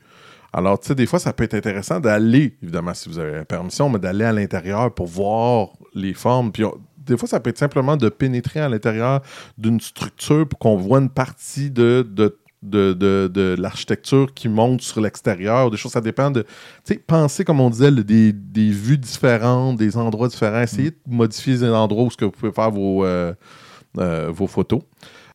Alors, tu sais, des fois, ça peut être intéressant d'aller, évidemment, si vous avez la permission, mais d'aller à l'intérieur pour voir les formes. Puis, on- des fois, ça peut être simplement de pénétrer à l'intérieur d'une structure pour qu'on voit une partie de, de, de, de- de l'architecture qui monte sur l'extérieur. Des choses, ça dépend de. Tu sais, penser, comme on disait, des, des vues différentes, des endroits différents. Essayez de modifier les endroits où ce que vous pouvez faire vos, euh, euh, vos photos.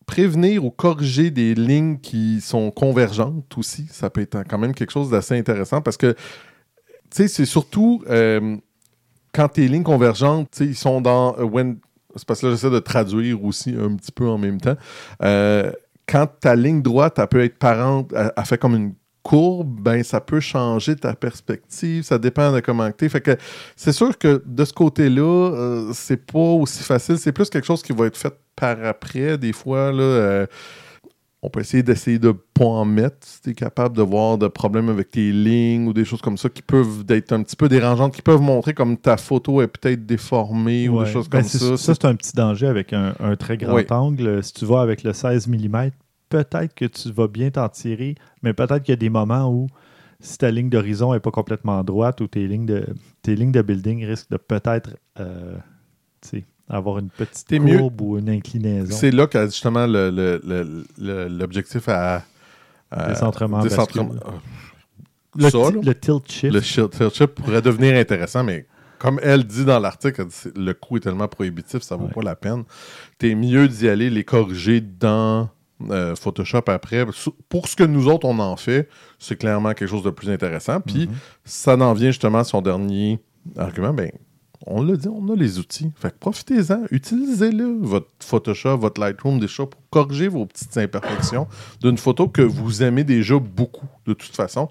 Prévenir ou corriger des lignes qui sont convergentes aussi, ça peut être quand même quelque chose d'assez intéressant parce que, tu sais, c'est surtout euh, quand tes lignes convergentes, tu sais, ils sont dans euh, when. C'est parce que là, j'essaie de traduire aussi un petit peu en même temps. Euh, quand ta ligne droite, elle peut être parente, elle, fait comme une courbe, ben ça peut changer ta perspective, ça dépend de comment tu es. Fait que c'est sûr que de ce côté-là, euh, c'est pas aussi facile. C'est plus quelque chose qui va être fait par après. Des fois, là, euh, on peut essayer d'essayer de pas en mettre si tu es capable de voir de problèmes avec tes lignes ou des choses comme ça qui peuvent être un petit peu dérangeantes, qui peuvent montrer comme ta photo est peut-être déformée ou des choses Ben, comme ça. Ça, c'est un petit danger avec un, un très grand angle. Si tu vas avec le 16 mm, peut-être que tu vas bien t'en tirer, mais peut-être qu'il y a des moments où, si ta ligne d'horizon n'est pas complètement droite ou tes lignes de, tes lignes de building risquent de peut-être euh, tu sais, avoir une petite mieux- courbe ou une inclinaison. C'est là que justement l'objectif à, Euh, Décentrement en décentrement- euh, Le, ça, le tilt shift. Le tilt shift pourrait devenir intéressant, mais comme elle dit dans l'article, le coût est tellement prohibitif, ça vaut Ouais. pas la peine. T'es mieux d'y aller, les corriger dans euh, Photoshop après. Pour ce que nous autres, on en fait, c'est clairement quelque chose de plus intéressant. Puis, Mhm. ça en vient justement à son dernier argument. Ben, on l'a dit, on a les outils. Fait que profitez-en, utilisez-le, votre Photoshop, votre Lightroom, des choses, pour corriger vos petites imperfections d'une photo que vous aimez déjà beaucoup, de toute façon.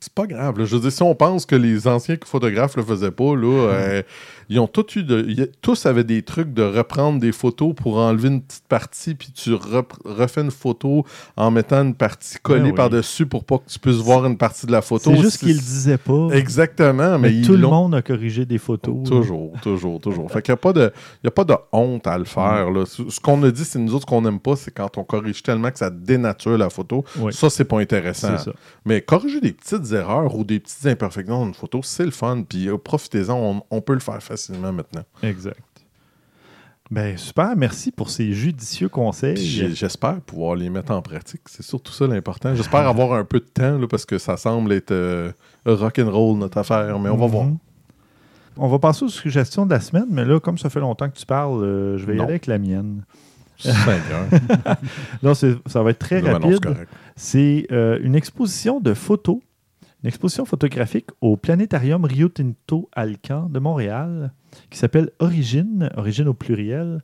C'est pas grave. là. Je veux dire, si on pense que les anciens photographes le faisaient pas, là, euh, ils ont tous eu de. ils- tous avaient des trucs de reprendre des photos pour enlever une petite partie, puis tu rep- refais une photo en mettant une partie collée Ben oui. par-dessus pour pas que tu puisses voir une partie de la photo. C'est juste qu'ils le disaient pas. Exactement, mais, mais ils tout le monde a corrigé des photos. Toujours, toujours, toujours. Fait qu'il n'y a, pas de- il y a pas de honte à le faire. là. Ce qu'on a dit, c'est nous autres qu'on n'aime pas, c'est quand on corrige tellement que ça dénature la photo. Oui. Ça, c'est pas intéressant. Ça. Mais corriger des petites erreurs ou des petites imperfections dans une photo, c'est le fun. Puis euh, profitez-en, on, on peut le faire facilement maintenant. Exact. Ben, super, merci pour ces judicieux conseils. J'espère pouvoir les mettre en pratique. C'est surtout ça l'important. J'espère avoir un peu de temps là, parce que ça semble être euh, rock'n'roll notre affaire, mais on va Mhm. voir. On va passer aux suggestions de la semaine, mais là, comme ça fait longtemps que tu parles, euh, je vais y aller avec la mienne. (laughs) Ça va être très Non, rapide. C'est euh, une exposition de photos, une exposition photographique au Planétarium Rio Tinto Alcan de Montréal, qui s'appelle Origine, Origine au pluriel.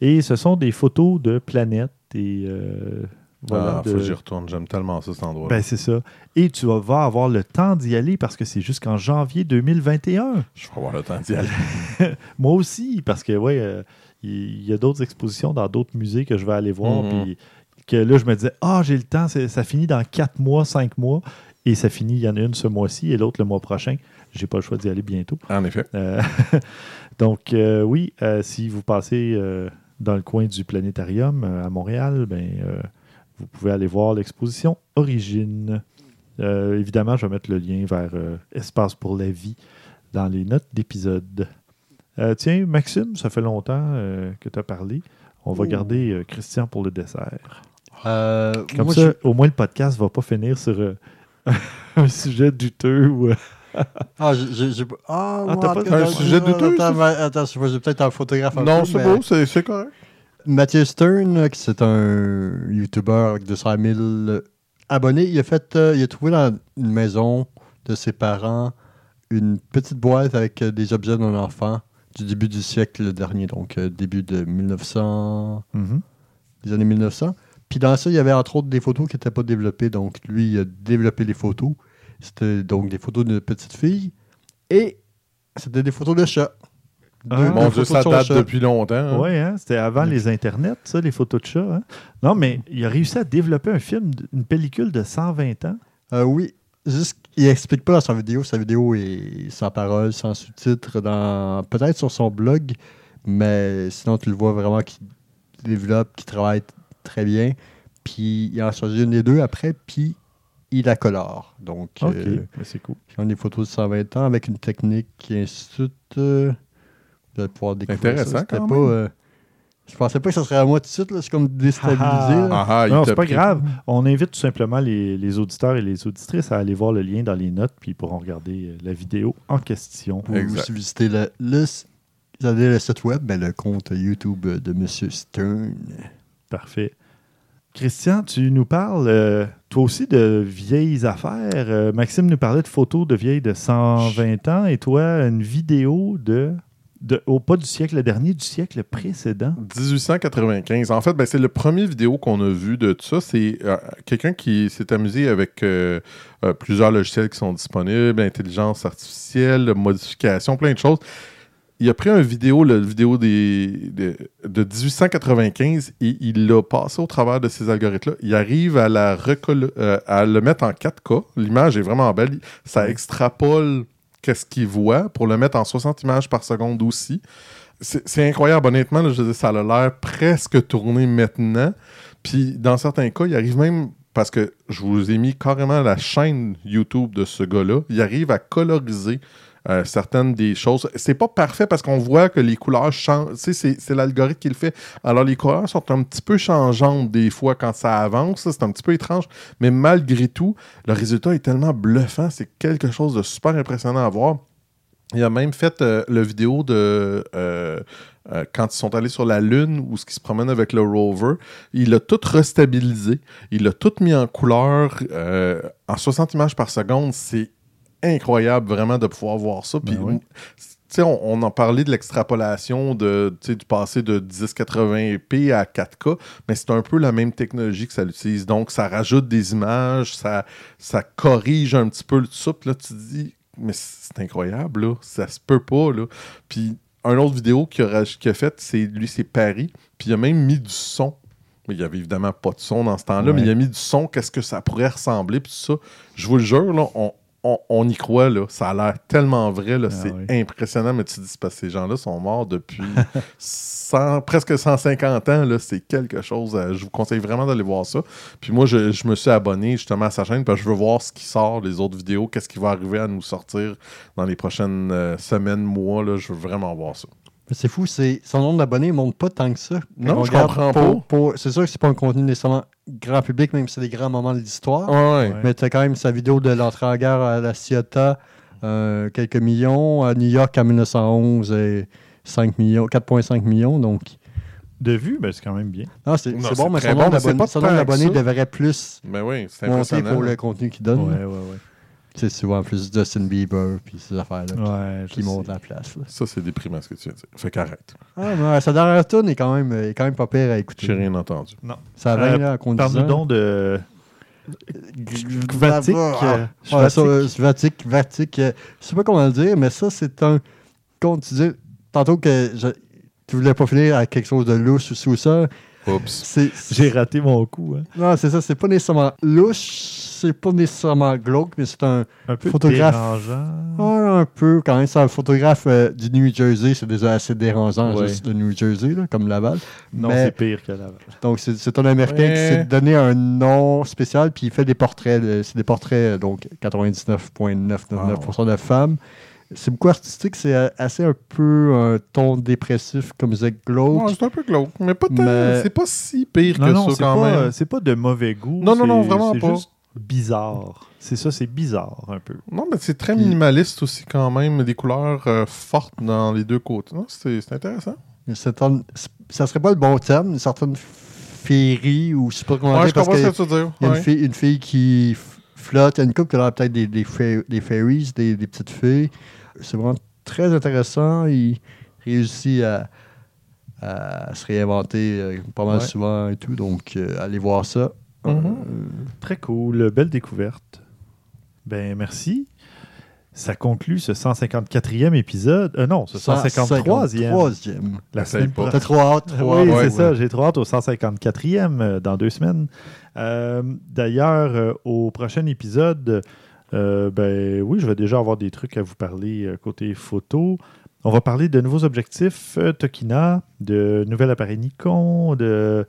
Et ce sont des photos de planètes et euh, voilà. ah, de- faut que j'y retourne. J'aime tellement ça, cet endroit. Ben, c'est ça. Et tu vas, avoir le temps d'y aller parce que c'est jusqu'en janvier 2021. Je vais avoir le temps d'y aller. (laughs) Moi aussi, parce que, ouais, euh, il y, a d'autres expositions dans d'autres musées que je vais aller voir. Mhm. Puis que là, je me disais, ah, j'ai le temps, ça finit dans quatre mois, cinq mois. Et ça finit, il y en a une ce mois-ci et l'autre le mois prochain. J'ai pas le choix d'y aller bientôt. En effet. Euh, (laughs) donc, euh, oui, euh, si vous passez euh, dans le coin du planétarium euh, à Montréal, ben, euh, vous pouvez aller voir l'exposition Origine. Euh, évidemment, je vais mettre le lien vers euh, Espace pour la vie dans les notes d'épisode. Euh, tiens, Maxime, ça fait longtemps euh, que tu as parlé. On va Oh. garder euh, Christian pour le dessert. Euh, Comme moi, ça, au moins le podcast va pas finir sur euh, (laughs) un sujet douteux ou. euh, (laughs) Ah, j'ai- ah, t'as pas- cas, un sujet douteux, Attends, attends, j'ai peut-être un photographe un Non, peu, c'est beau, c'est correct. Mathieu Stern, là, qui c'est un YouTuber avec 200 000 abonnés, il a fait, euh, il a trouvé dans une maison de ses parents une petite boîte avec euh, des objets d'un enfant du début du siècle dernier, donc euh, début de 1900, mhm. des années 1900. Puis dans ça, il y avait entre autres des photos qui n'étaient pas développées. Donc lui, il a développé les photos. C'était donc des photos de petite fille et c'était des photos de chat. Ah, Deux- Mon Dieu, ça date chat. depuis longtemps. hein. Oui, hein, c'était avant Le- les internets, ça, les photos de chats. hein. Non, mais il a réussi à développer un film, une pellicule de 120 ans. Euh, oui, juste il explique pas dans sa vidéo. Sa vidéo est sans parole, sans sous-titres, dans peut-être sur son blog, mais sinon tu le vois vraiment qu'il développe, qu'il travaille très bien. Puis il en choisit une des deux après, puis il la colore. Donc, OK, euh, mais c'est cool. Ils ont des photos de 120 ans avec une technique qui de suite. euh, vous allez pouvoir découvrir Intéressant, ça. C'était quand pas, même. euh, je pensais pas que ça serait à moi tout de suite. là. C'est comme déstabilisé. Ah, ah, il non, c'est pas pris. grave. On invite tout simplement les, les auditeurs et les auditrices à aller voir le lien dans les notes, puis ils pourront regarder euh, la vidéo en question. Ou si vous visitez le, le, vous avez le site web, ben, le compte YouTube de M. Stern. Parfait. Christian, tu nous parles, euh, toi aussi, de vieilles affaires. Euh, Maxime nous parlait de photos de vieilles de 120 ans, et toi, une vidéo de, oh, pas du siècle dernier, du siècle précédent. 1895. En fait, ben, c'est le premier vidéo qu'on a vu de tout ça. C'est euh, quelqu'un qui s'est amusé avec plusieurs logiciels qui sont disponibles, intelligence artificielle, modification, plein de choses. Il a pris une vidéo, la vidéo des, de, de 1895, et il l'a passé au travers de ces algorithmes-là. Il arrive à, la euh, à le mettre en 4K. L'image est vraiment belle. Ça extrapole qu'est-ce qu'il voit pour le mettre en 60 images par seconde aussi. C'est incroyable, honnêtement. là, je dire, ça a l'air presque tourné maintenant. Puis, dans certains cas, il arrive même parce que je vous ai mis carrément la chaîne YouTube de ce gars-là. Il arrive à coloriser euh, certaines des choses. C'est pas parfait parce qu'on voit que les couleurs changent. C'est- l'algorithme qui le fait. Alors, les couleurs sont un petit peu changeantes des fois quand ça avance. C'est un petit peu étrange. Mais malgré tout, le résultat est tellement bluffant. C'est quelque chose de super impressionnant à voir. Il a même fait euh, le vidéo de euh, quand ils sont allés sur la Lune ou ce qui se promène avec le rover. Il a tout restabilisé. Il a tout mis en couleur en 60 images par seconde. C'est incroyable vraiment de pouvoir voir ça. Puis, Ben oui. tu sais, on, on en parlait de l'extrapolation de, du passé de 1080p à 4K, mais c'est un peu la même technologie que ça l'utilise. Donc, ça rajoute des images, ça, ça corrige un petit peu tout ça. Puis là, tu te dis, mais c'est incroyable, là. Ça se peut pas, là. Puis, un autre vidéo qu'il a, raj- qu'il a fait, c'est lui, c'est Paris. Puis, il a même mis du son. Mais il n'y avait évidemment pas de son dans ce temps-là, mais il a mis du son, qu'est-ce que ça pourrait ressembler, puis tout ça. Je vous le jure, là, on, on- on y croit, là. Ça a l'air tellement vrai, là. Ah c'est oui. impressionnant, mais tu te dis, parce que ces gens-là sont morts depuis (laughs) 100 presque 150 ans, là. C'est quelque chose. euh, je vous conseille vraiment d'aller voir ça. Puis moi, je, je me suis abonné justement à sa chaîne parce que je veux voir ce qui sort, les autres vidéos, qu'est-ce qui va arriver à nous sortir dans les prochaines euh, semaines, mois, là. Je veux vraiment voir ça. C'est fou, c'est son nombre d'abonnés ne monte pas tant que ça. Non, je comprends pour- C'est sûr que c'est pas un contenu nécessairement grand public, même si c'est des grands moments de l'histoire. Ouais. Ouais. Mais tu as quand même sa vidéo de l'entrée en guerre à la Ciotat, euh, quelques millions. À New York en 1911, et 5 millions, 4,5 millions. Donc, De vue, ben, c'est quand même bien. non, c'est Non, c'est bon, mais son bon, nombre d'abonnés devrait plus Ben oui, c'est monter pour le contenu qu'il donne. Ouais, ouais, ouais. C'est souvent plus Justin Bieber puis ces affaires-là Ouais, qui montent la place. là. Ça, c'est déprimant ce que tu viens de dire. Fait qu'arrête. Ah, mais sa dernière tune est quand même, est quand même pas pire à écouter. J'ai rien entendu. Ça va Euh, là, en. Parle-nous donc de Vatic. euh, Schwatic. euh, Vatic, Vatic, euh, je sais pas comment le dire, mais ça, c'est un. Comme tu dis tantôt que je- tu voulais pas finir avec quelque chose de louche ou sous ça. Oups. J'ai raté mon coup. Hein. non, c'est ça, c'est pas nécessairement louche, c'est pas nécessairement glauque, mais c'est un. Un peu Photographe. dérangeant. ouais, un peu, quand même, c'est un photographe euh, du New Jersey, c'est déjà assez dérangeant, Ouais. juste le New Jersey, là, comme Laval. Non, Mais- c'est pire que Laval. Donc, c'est, un Américain qui s'est donné un nom spécial, puis il fait des portraits. euh, C'est des portraits, euh, donc 99,999% de femmes. C'est beaucoup artistique, c'est assez un peu un ton dépressif, comme disait Glauque. Ouais, c'est un peu glauque, mais pas tant. Mais- C'est pas si pire Non, que non, ça c'est quand pas, même. euh, c'est pas de mauvais goût. Non, non, non, vraiment c'est pas. juste bizarre. C'est ça, c'est bizarre un peu. Non, mais c'est très Puis- minimaliste aussi quand même. Des couleurs euh, fortes dans les deux côtés. Non, c'est c'est intéressant. Un- ça serait pas le bon terme, une certaine féerie, ou je sais pas comment Ouais, dire, je parce comprends ce que tu veux dire. y a une, Ouais. fille, une fille qui flotte, il y a une couple qui a peut-être des, des fairies, des, des petites filles. C'est vraiment très intéressant. Il réussit à, à se réinventer euh, pas mal Ouais. souvent et tout, donc euh, allez voir ça. Mhm. Euh, Très cool. Belle découverte. Ben, merci. Ça conclut ce 154e épisode. Euh, non, ce 153e. 153e. La semaine pas. prochaine. T'as trop hâte. trop Oui, ouais, c'est ça. J'ai trop hâte au 154e euh, dans deux semaines. D'ailleurs, au prochain épisode, euh, ben oui, je vais déjà avoir des trucs à vous parler euh, côté photo. On va parler de nouveaux objectifs euh, Tokina, de nouvel appareil Nikon, de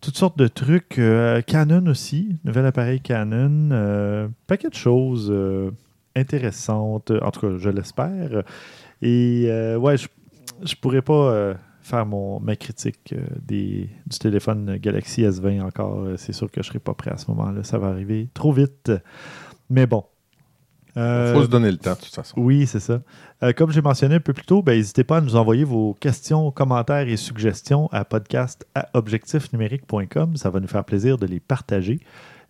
toutes sortes de trucs. Canon aussi, nouvel appareil Canon. euh, paquet de choses intéressantes, en tout cas, je l'espère. Et ouais, je, je pourrais pas faire mon, ma critique des, du téléphone Galaxy S20 encore. C'est sûr que je serai pas prêt à ce moment-là. Ça va arriver trop vite. Mais bon. Euh, Faut se donner le temps, de toute façon. oui, c'est ça. Euh, comme j'ai mentionné un peu plus tôt, ben, n'hésitez pas à nous envoyer vos questions, commentaires et suggestions à podcast à objectifnumérique.com. Ça va nous faire plaisir de les partager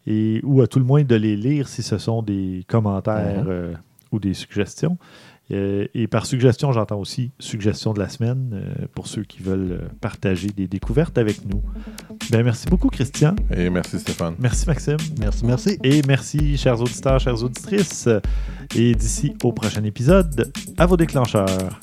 et, ou à tout le moins de les lire si ce sont des commentaires Mhm. euh, ou des suggestions. Euh, et par suggestion, j'entends aussi suggestion de la semaine euh, pour ceux qui veulent euh, partager des découvertes avec nous. Ben, merci beaucoup, Christian. Et merci Stéphane. Merci, Maxime. Merci, merci. Et merci, chers auditeurs, chères auditrices. Et d'ici au prochain épisode, à vos déclencheurs.